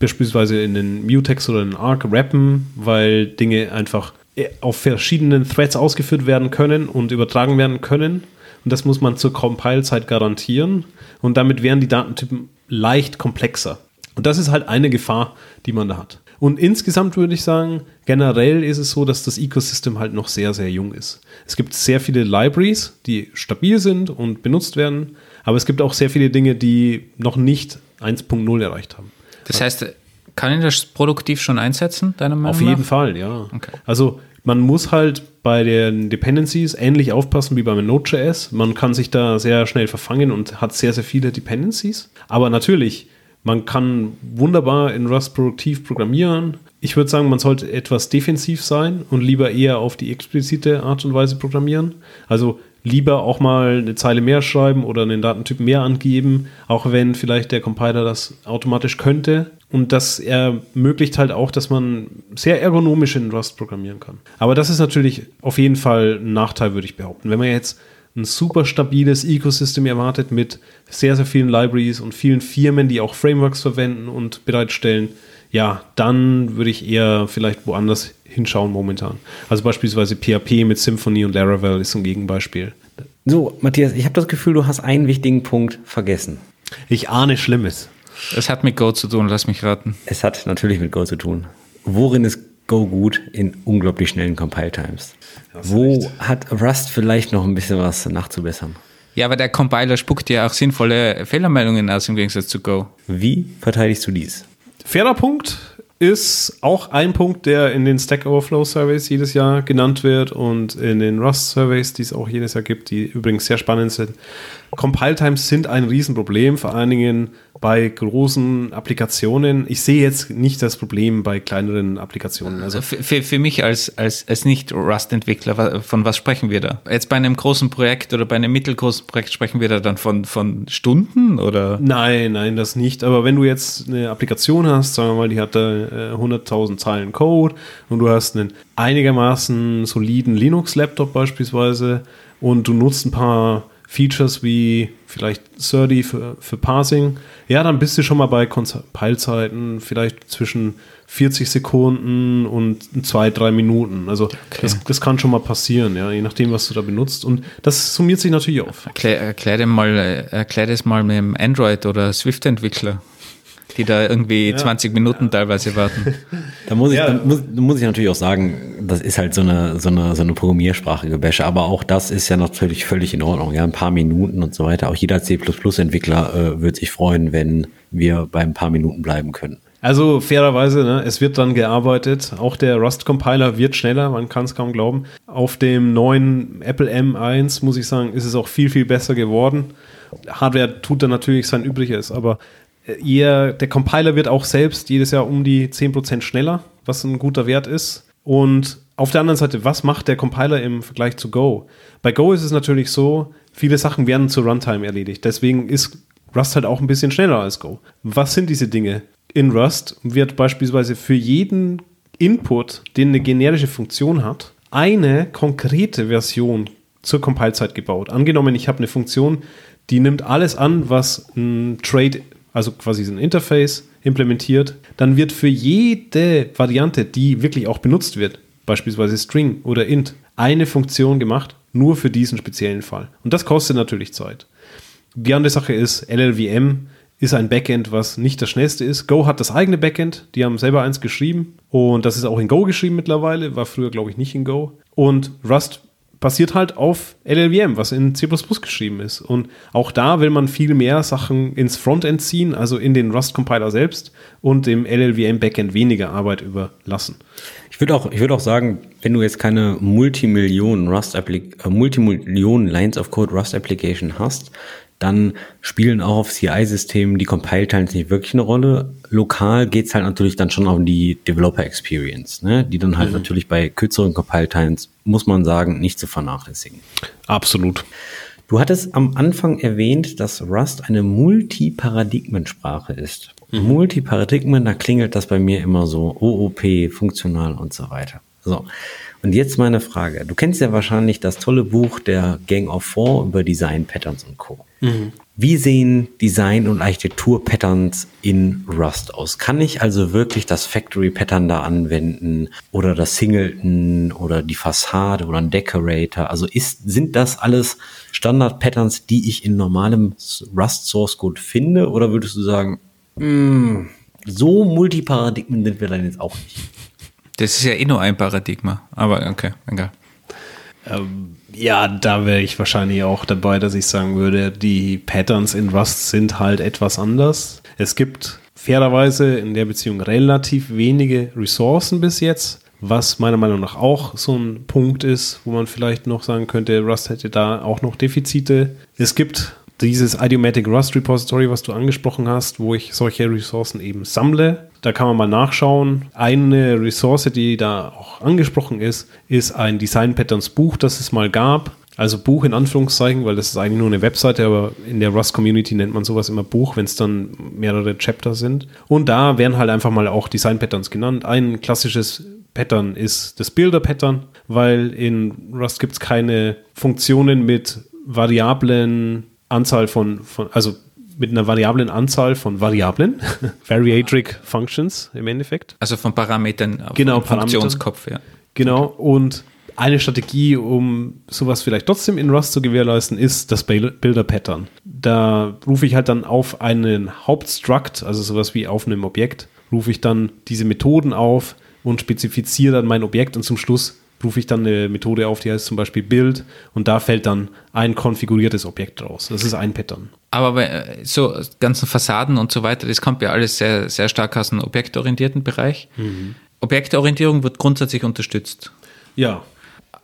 beispielsweise in den Mutex oder in den Arc rappen, weil Dinge einfach äh, auf verschiedenen Threads ausgeführt werden können und übertragen werden können. Und das muss man zur Compile-Zeit garantieren. Und damit wären die Datentypen leicht komplexer. Und das ist halt eine Gefahr, die man da hat. Und insgesamt würde ich sagen, generell ist es so, dass das Ecosystem halt noch sehr, sehr jung ist. Es gibt sehr viele Libraries, die stabil sind und benutzt werden, aber es gibt auch sehr viele Dinge, die noch nicht 1.0 erreicht haben. Das heißt, kann ich das produktiv schon einsetzen, deiner Meinung Auf nach? jeden Fall, ja. Okay. Also man muss halt bei den Dependencies ähnlich aufpassen wie beim Node.js. Man kann sich da sehr schnell verfangen und hat sehr, sehr viele Dependencies. Aber natürlich, man kann wunderbar in Rust produktiv programmieren. Ich würde sagen, man sollte etwas defensiv sein und lieber eher auf die explizite Art und Weise programmieren. Also lieber auch mal eine Zeile mehr schreiben oder einen Datentyp mehr angeben, auch wenn vielleicht der Compiler das automatisch könnte. Und das ermöglicht halt auch, dass man sehr ergonomisch in Rust programmieren kann. Aber das ist natürlich auf jeden Fall ein Nachteil, würde ich behaupten. Wenn man jetzt ein super stabiles Ecosystem erwartet mit sehr, sehr vielen Libraries und vielen Firmen, die auch Frameworks verwenden und bereitstellen, ja, dann würde ich eher vielleicht woanders hinschauen momentan. Also beispielsweise PHP mit Symfony und Laravel ist ein Gegenbeispiel. So, Matthias, ich habe das Gefühl, du hast einen wichtigen Punkt vergessen. Ich ahne Schlimmes. Das hat mit Go zu tun, lass mich raten. Es hat natürlich mit Go zu tun. Worin ist Go gut? In unglaublich schnellen Compile-Times. Wo hat Rust vielleicht noch ein bisschen was nachzubessern? Ja, aber der Compiler spuckt ja auch sinnvolle Fehlermeldungen aus im Gegensatz zu Go. Wie verteidigst du dies? Fairer Punkt ist auch ein Punkt, der in den Stack Overflow Surveys jedes Jahr genannt wird und in den Rust Surveys, die es auch jedes Jahr gibt, die übrigens sehr spannend sind. Compile Times sind ein Riesenproblem, vor allen Dingen bei großen Applikationen. Ich sehe jetzt nicht das Problem bei kleineren Applikationen. Also Also für, für, mich als, als, als Nicht-Rust-Entwickler, von was sprechen wir da? Jetzt bei einem großen Projekt oder bei einem mittelgroßen Projekt sprechen wir da dann von, von Stunden oder? Nein, nein, das nicht. Aber wenn du jetzt eine Applikation hast, sagen wir mal, die hat da äh, 100.000 Zeilen Code und du hast einen einigermaßen soliden Linux-Laptop beispielsweise und du nutzt ein paar Features wie vielleicht Surdy für, für Parsing, ja, dann bist du schon mal bei Compile-Zeiten vielleicht zwischen 40 Sekunden und zwei, drei Minuten. Also das, das kann schon mal passieren, ja, je nachdem, was du da benutzt. Und das summiert sich natürlich auf. Erklär, erklär, mal, äh, erklär das mal mit dem Android- oder Swift-Entwickler, die da irgendwie 20 Minuten teilweise warten. Da muss ich, Ja. da muss, da muss ich natürlich auch sagen, das ist halt so eine, so eine, so eine Programmiersprache gebäsche, aber auch das ist ja natürlich völlig in Ordnung. Ja, ein paar Minuten und so weiter. Auch jeder C++-Entwickler äh, wird sich freuen, wenn wir bei ein paar Minuten bleiben können. Also fairerweise, ne, es wird dann gearbeitet. Auch der Rust-Compiler wird schneller, man kann es kaum glauben. Auf dem neuen Apple M1, muss ich sagen, ist es auch viel, viel besser geworden. Hardware tut da natürlich sein Übriges, aber äh, eher, der Compiler wird auch selbst jedes Jahr um die 10% schneller, was ein guter Wert ist. Und auf der anderen Seite, was macht der Compiler im Vergleich zu Go? Bei Go ist es natürlich so, viele Sachen werden zur Runtime erledigt. Deswegen ist Rust halt auch ein bisschen schneller als Go. Was sind diese Dinge? In Rust wird beispielsweise für jeden Input, den eine generische Funktion hat, eine konkrete Version zur Compile-Zeit gebaut. Angenommen, ich habe eine Funktion, die nimmt alles an, was ein Trade, also quasi ein Interface implementiert, dann wird für jede Variante, die wirklich auch benutzt wird, beispielsweise String oder int, eine Funktion gemacht, nur für diesen speziellen Fall. Und das kostet natürlich Zeit. Die andere Sache ist, LLVM ist ein Backend, was nicht das schnellste ist. Go hat das eigene Backend, die haben selber eins geschrieben und das ist auch in Go geschrieben mittlerweile, war früher glaube ich nicht in Go. Und Rust basiert halt auf LLVM, was in C++ geschrieben ist. Und auch da will man viel mehr Sachen ins Frontend ziehen, also in den Rust-Compiler selbst und dem LLVM-Backend weniger Arbeit überlassen. Ich würde auch, ich auch sagen, wenn du jetzt keine Multimillionen Rust äh, Multimillionen Lines of Code Rust Application hast, dann spielen auch auf CI-Systemen die Compile-Times nicht wirklich eine Rolle. Lokal geht's halt natürlich dann schon um die Developer-Experience, ne? die dann halt mhm. natürlich bei kürzeren Compile-Times, muss man sagen, nicht zu vernachlässigen. Absolut. Du hattest am Anfang erwähnt, dass Rust eine Multiparadigmensprache ist. Mhm. Multiparadigmen, da klingelt das bei mir immer so OOP, funktional und so weiter. So. Und jetzt meine Frage. Du kennst ja wahrscheinlich das tolle Buch der Gang of Four über Design Patterns und Co. Mhm. Wie sehen Design- und Architektur-Patterns in Rust aus? Kann ich also wirklich das Factory-Pattern da anwenden oder das Singleton oder die Fassade oder ein Decorator? Also ist, sind das alles Standard-Patterns, die ich in normalem Rust-Source-Code finde? Oder würdest du sagen, mh, hm, so Multiparadigmen sind wir dann jetzt auch nicht? Das ist ja eh nur ein Paradigma, aber okay, egal. Ähm, ja, da wäre ich wahrscheinlich auch dabei, dass ich sagen würde, die Patterns in Rust sind halt etwas anders. Es gibt fairerweise in der Beziehung relativ wenige Ressourcen bis jetzt, was meiner Meinung nach auch so ein Punkt ist, wo man vielleicht noch sagen könnte, Rust hätte da auch noch Defizite. Es gibt dieses Idiomatic Rust Repository, was du angesprochen hast, wo ich solche Ressourcen eben sammle. Da kann man mal nachschauen. Eine Ressource, die da auch angesprochen ist, ist ein Design Patterns Buch, das es mal gab. Also Buch in Anführungszeichen, weil das ist eigentlich nur eine Webseite, aber in der Rust Community nennt man sowas immer Buch, wenn es dann mehrere Chapter sind. Und da werden halt einfach mal auch Design Patterns genannt. Ein klassisches Pattern ist das Builder Pattern, weil in Rust gibt es keine Funktionen mit Variablen Anzahl von, von also mit einer variablen Anzahl von Variablen, Variatric Functions im Endeffekt. Also von Parametern auf genau, Funktionskopf, ja. Genau, und eine Strategie, um sowas vielleicht trotzdem in Rust zu gewährleisten, ist das Builder Pattern. Da rufe ich halt dann auf einen Hauptstruct, also sowas wie auf einem Objekt, rufe ich dann diese Methoden auf und spezifiziere dann mein Objekt und zum Schluss rufe ich dann eine Methode auf, die heißt zum Beispiel Build und da fällt dann ein konfiguriertes Objekt raus. Das ist ein Pattern. Aber bei äh, so ganzen Fassaden und so weiter, das kommt ja alles sehr, sehr stark aus dem objektorientierten Bereich. Mhm. Objektorientierung wird grundsätzlich unterstützt. Ja.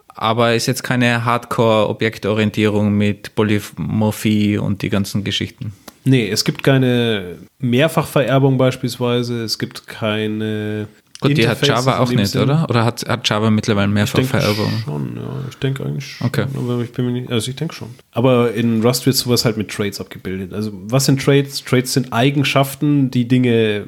Aber ist jetzt keine Hardcore-Objektorientierung mit Polymorphie und die ganzen Geschichten. Nee, es gibt keine Mehrfachvererbung beispielsweise, es gibt keine Gut, die hat Java auch nicht, Sinn. oder? Oder hat, hat Java mittlerweile mehrfach Vererbung? Schon, ja. Ich denke eigentlich schon. Okay. Aber ich bin mir nicht, also ich denke schon. Aber in Rust wird sowas halt mit Trades abgebildet. Also was sind Trades? Trades sind Eigenschaften, die Dinge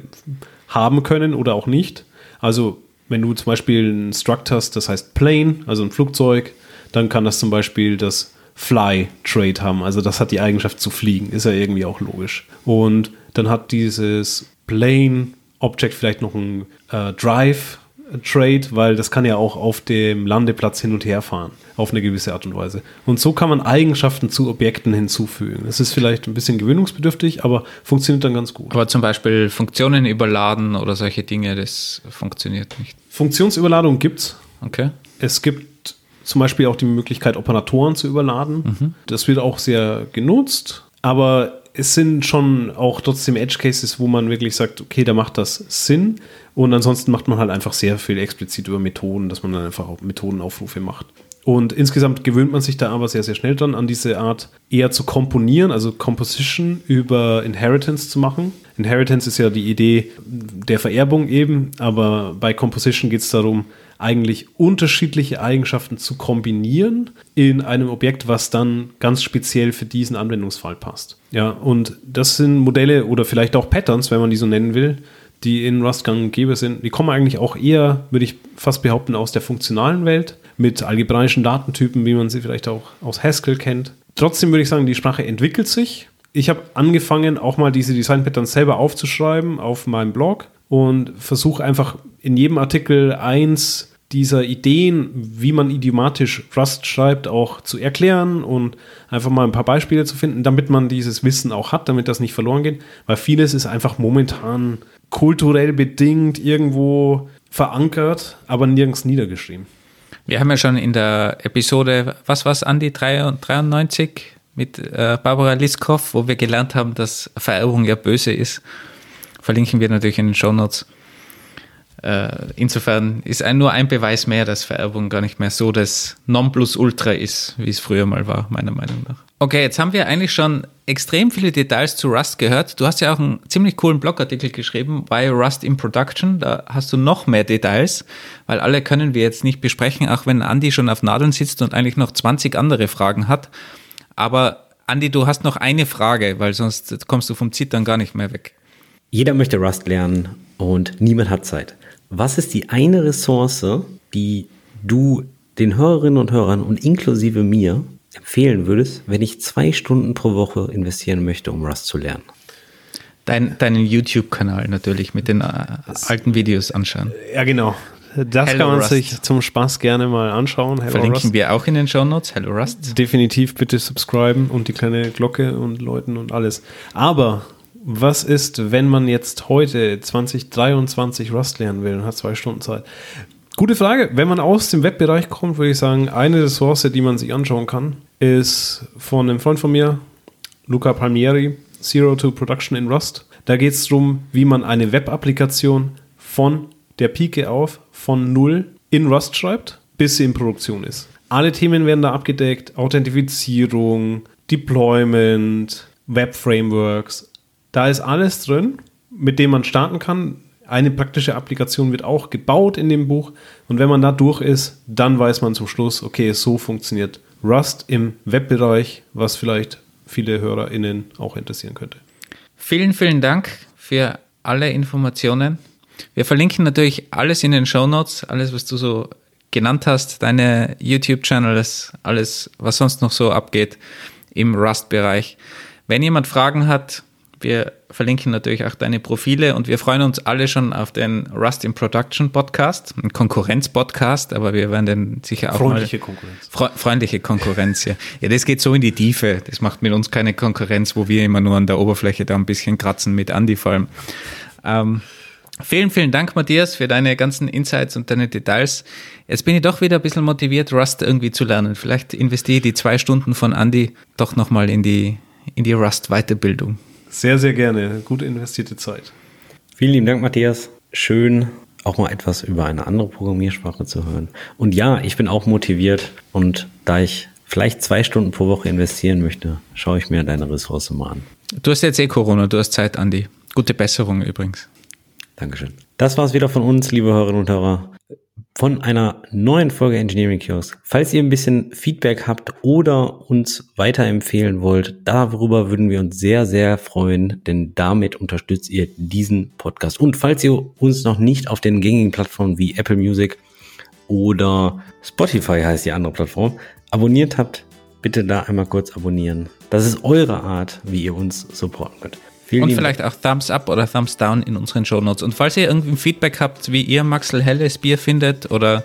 haben können oder auch nicht. Also wenn du zum Beispiel ein Struct hast, das heißt Plane, also ein Flugzeug, dann kann das zum Beispiel das Fly-Trade haben. Also das hat die Eigenschaft zu fliegen. Ist ja irgendwie auch logisch. Und dann hat dieses Plane Object vielleicht noch ein äh, Drive Trade, weil das kann ja auch auf dem Landeplatz hin und her fahren, auf eine gewisse Art und Weise. Und so kann man Eigenschaften zu Objekten hinzufügen. Das ist vielleicht ein bisschen gewöhnungsbedürftig, aber funktioniert dann ganz gut. Aber zum Beispiel Funktionen überladen oder solche Dinge, das funktioniert nicht. Funktionsüberladung gibt's. Okay. Es gibt zum Beispiel auch die Möglichkeit, Operatoren zu überladen. Mhm. Das wird auch sehr genutzt, aber es sind schon auch trotzdem Edge Cases, wo man wirklich sagt, okay, da macht das Sinn. Und ansonsten macht man halt einfach sehr viel explizit über Methoden, dass man dann einfach auch Methodenaufrufe macht. Und insgesamt gewöhnt man sich da aber sehr, sehr schnell dann an diese Art eher zu komponieren, also Composition über Inheritance zu machen. Inheritance ist ja die Idee der Vererbung eben, aber bei Composition geht es darum, eigentlich unterschiedliche Eigenschaften zu kombinieren in einem Objekt, was dann ganz speziell für diesen Anwendungsfall passt. Ja, und das sind Modelle oder vielleicht auch Patterns, wenn man die so nennen will, die in Rust gang und gäbe sind. Die kommen eigentlich auch eher, würde ich fast behaupten, aus der funktionalen Welt, mit algebraischen Datentypen, wie man sie vielleicht auch aus Haskell kennt. Trotzdem würde ich sagen, die Sprache entwickelt sich. Ich habe angefangen, auch mal diese Design Patterns selber aufzuschreiben auf meinem Blog und versuche einfach in jedem Artikel eins dieser Ideen, wie man idiomatisch Rust schreibt, auch zu erklären und einfach mal ein paar Beispiele zu finden, damit man dieses Wissen auch hat, damit das nicht verloren geht, weil vieles ist einfach momentan kulturell bedingt irgendwo verankert, aber nirgends niedergeschrieben. Wir haben ja schon in der Episode, was war es, Andi, 93 mit äh, Barbara Liskov, wo wir gelernt haben, dass Vererbung ja böse ist. Verlinken wir natürlich in den Show Notes. Äh, insofern ist ein, nur ein Beweis mehr, dass Vererbung gar nicht mehr so das Nonplusultra ist, wie es früher mal war, meiner Meinung nach. Okay, jetzt haben wir eigentlich schon extrem viele Details zu Rust gehört. Du hast ja auch einen ziemlich coolen Blogartikel geschrieben, Why Rust in Production. Da hast du noch mehr Details, weil alle können wir jetzt nicht besprechen, auch wenn Andy schon auf Nadeln sitzt und eigentlich noch 20 andere Fragen hat. Aber Andy, du hast noch eine Frage, weil sonst kommst du vom Zittern gar nicht mehr weg. Jeder möchte Rust lernen und niemand hat Zeit. Was ist die eine Ressource, die du den Hörerinnen und Hörern und inklusive mir empfehlen würdest, wenn ich zwei Stunden pro Woche investieren möchte, um Rust zu lernen? Dein, deinen YouTube-Kanal natürlich mit den äh, alten Videos anschauen. Ja, genau. Das Hello kann man Rust. sich zum Spaß gerne mal anschauen. Hello Verlinken Rust. wir auch in den Show Notes. Hello Rust. Definitiv bitte subscriben und die kleine Glocke und läuten und alles. Aber was ist, wenn man jetzt heute 2023 Rust lernen will und hat zwei Stunden Zeit? Gute Frage. Wenn man aus dem Webbereich kommt, würde ich sagen, eine Ressource, die man sich anschauen kann, ist von einem Freund von mir, Luca Palmieri, Zero to Production in Rust. Da geht es darum, wie man eine Web-Applikation von der Pike auf, von null in Rust schreibt, bis sie in Produktion ist. Alle Themen werden da abgedeckt: Authentifizierung, Deployment, Web-Frameworks. Da ist alles drin, mit dem man starten kann. Eine praktische Applikation wird auch gebaut in dem Buch. Und wenn man da durch ist, dann weiß man zum Schluss, okay, so funktioniert Rust im Webbereich, was vielleicht viele HörerInnen auch interessieren könnte. Vielen, vielen Dank für alle Informationen. Wir verlinken natürlich alles in den Show Notes, alles, was du so genannt hast, deine YouTube-Channels, alles, was sonst noch so abgeht im Rust-Bereich. Wenn jemand Fragen hat, wir verlinken natürlich auch deine Profile und wir freuen uns alle schon auf den Rust in Production Podcast, ein Konkurrenz-Podcast, aber wir werden den sicher auch Freundliche mal Konkurrenz. Fre freundliche Konkurrenz, ja. Ja, das geht so in die Tiefe. Das macht mit uns keine Konkurrenz, wo wir immer nur an der Oberfläche da ein bisschen kratzen mit Andi vor allem. Ähm, vielen, vielen Dank, Matthias, für deine ganzen Insights und deine Details. Jetzt bin ich doch wieder ein bisschen motiviert, Rust irgendwie zu lernen. Vielleicht investiere ich die zwei Stunden von Andi doch nochmal in die, in die Rust-Weiterbildung. Sehr, sehr gerne. Gut investierte Zeit. Vielen lieben Dank, Matthias. Schön, auch mal etwas über eine andere Programmiersprache zu hören. Und ja, ich bin auch motiviert und da ich vielleicht zwei Stunden pro Woche investieren möchte, schaue ich mir deine Ressource mal an. Du hast jetzt eh Corona, du hast Zeit, Andi. Gute Besserung übrigens. Dankeschön. Das war's wieder von uns, liebe Hörerinnen und Hörer, von einer neuen Folge Engineering Kiosk. Falls ihr ein bisschen Feedback habt oder uns weiterempfehlen wollt, darüber würden wir uns sehr, sehr freuen, denn damit unterstützt ihr diesen Podcast. Und falls ihr uns noch nicht auf den gängigen Plattformen wie Apple Music oder Spotify heißt die andere Plattform, abonniert habt, bitte da einmal kurz abonnieren. Das ist eure Art, wie ihr uns supporten könnt. Vielen Und vielleicht auch Thumbs Up oder Thumbs Down in unseren Show Notes. Und falls ihr irgendwie ein Feedback habt, wie ihr Maxel Helles Bier findet, oder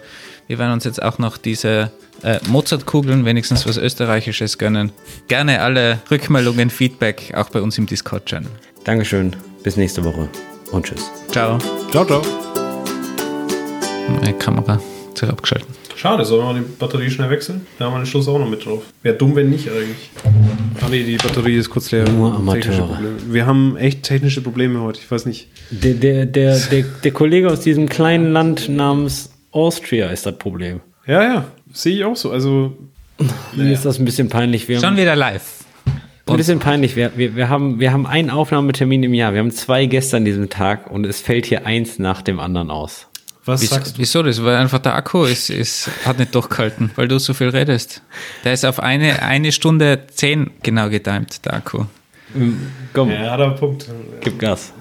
wir werden uns jetzt auch noch diese äh, Mozartkugeln, wenigstens was Österreichisches gönnen, gerne alle Rückmeldungen, Feedback auch bei uns im Discord-Channel. Dankeschön, bis nächste Woche und tschüss. Ciao. Ciao, ciao. Meine Kamera ist abgeschaltet. Schade, sollen wir mal die Batterie schnell wechseln? Da haben wir den Schluss auch noch mit drauf. Wäre dumm, wenn nicht eigentlich. Ah nee, die Batterie ist kurz leer. Nur Amateure. Wir haben echt technische Probleme heute. Ich weiß nicht. Der, der, der, der, der Kollege aus diesem kleinen Land namens Austria ist das Problem. Ja, ja, sehe ich auch so. Also, Mir ist das ein bisschen peinlich. Wir Schon wieder live. ein bisschen peinlich. Wir, wir, wir, haben, wir haben einen Aufnahmetermin im Jahr. Wir haben zwei Gäste an diesem Tag und es fällt hier eins nach dem anderen aus. Was Wieso, sagst du? wieso das? Weil einfach der Akku ist, ist, hat nicht durchgehalten, weil du so viel redest. Der ist auf eine, eine Stunde zehn genau getimt, der Akku. Komm, Ja, hat einen Punkt. gib Gas.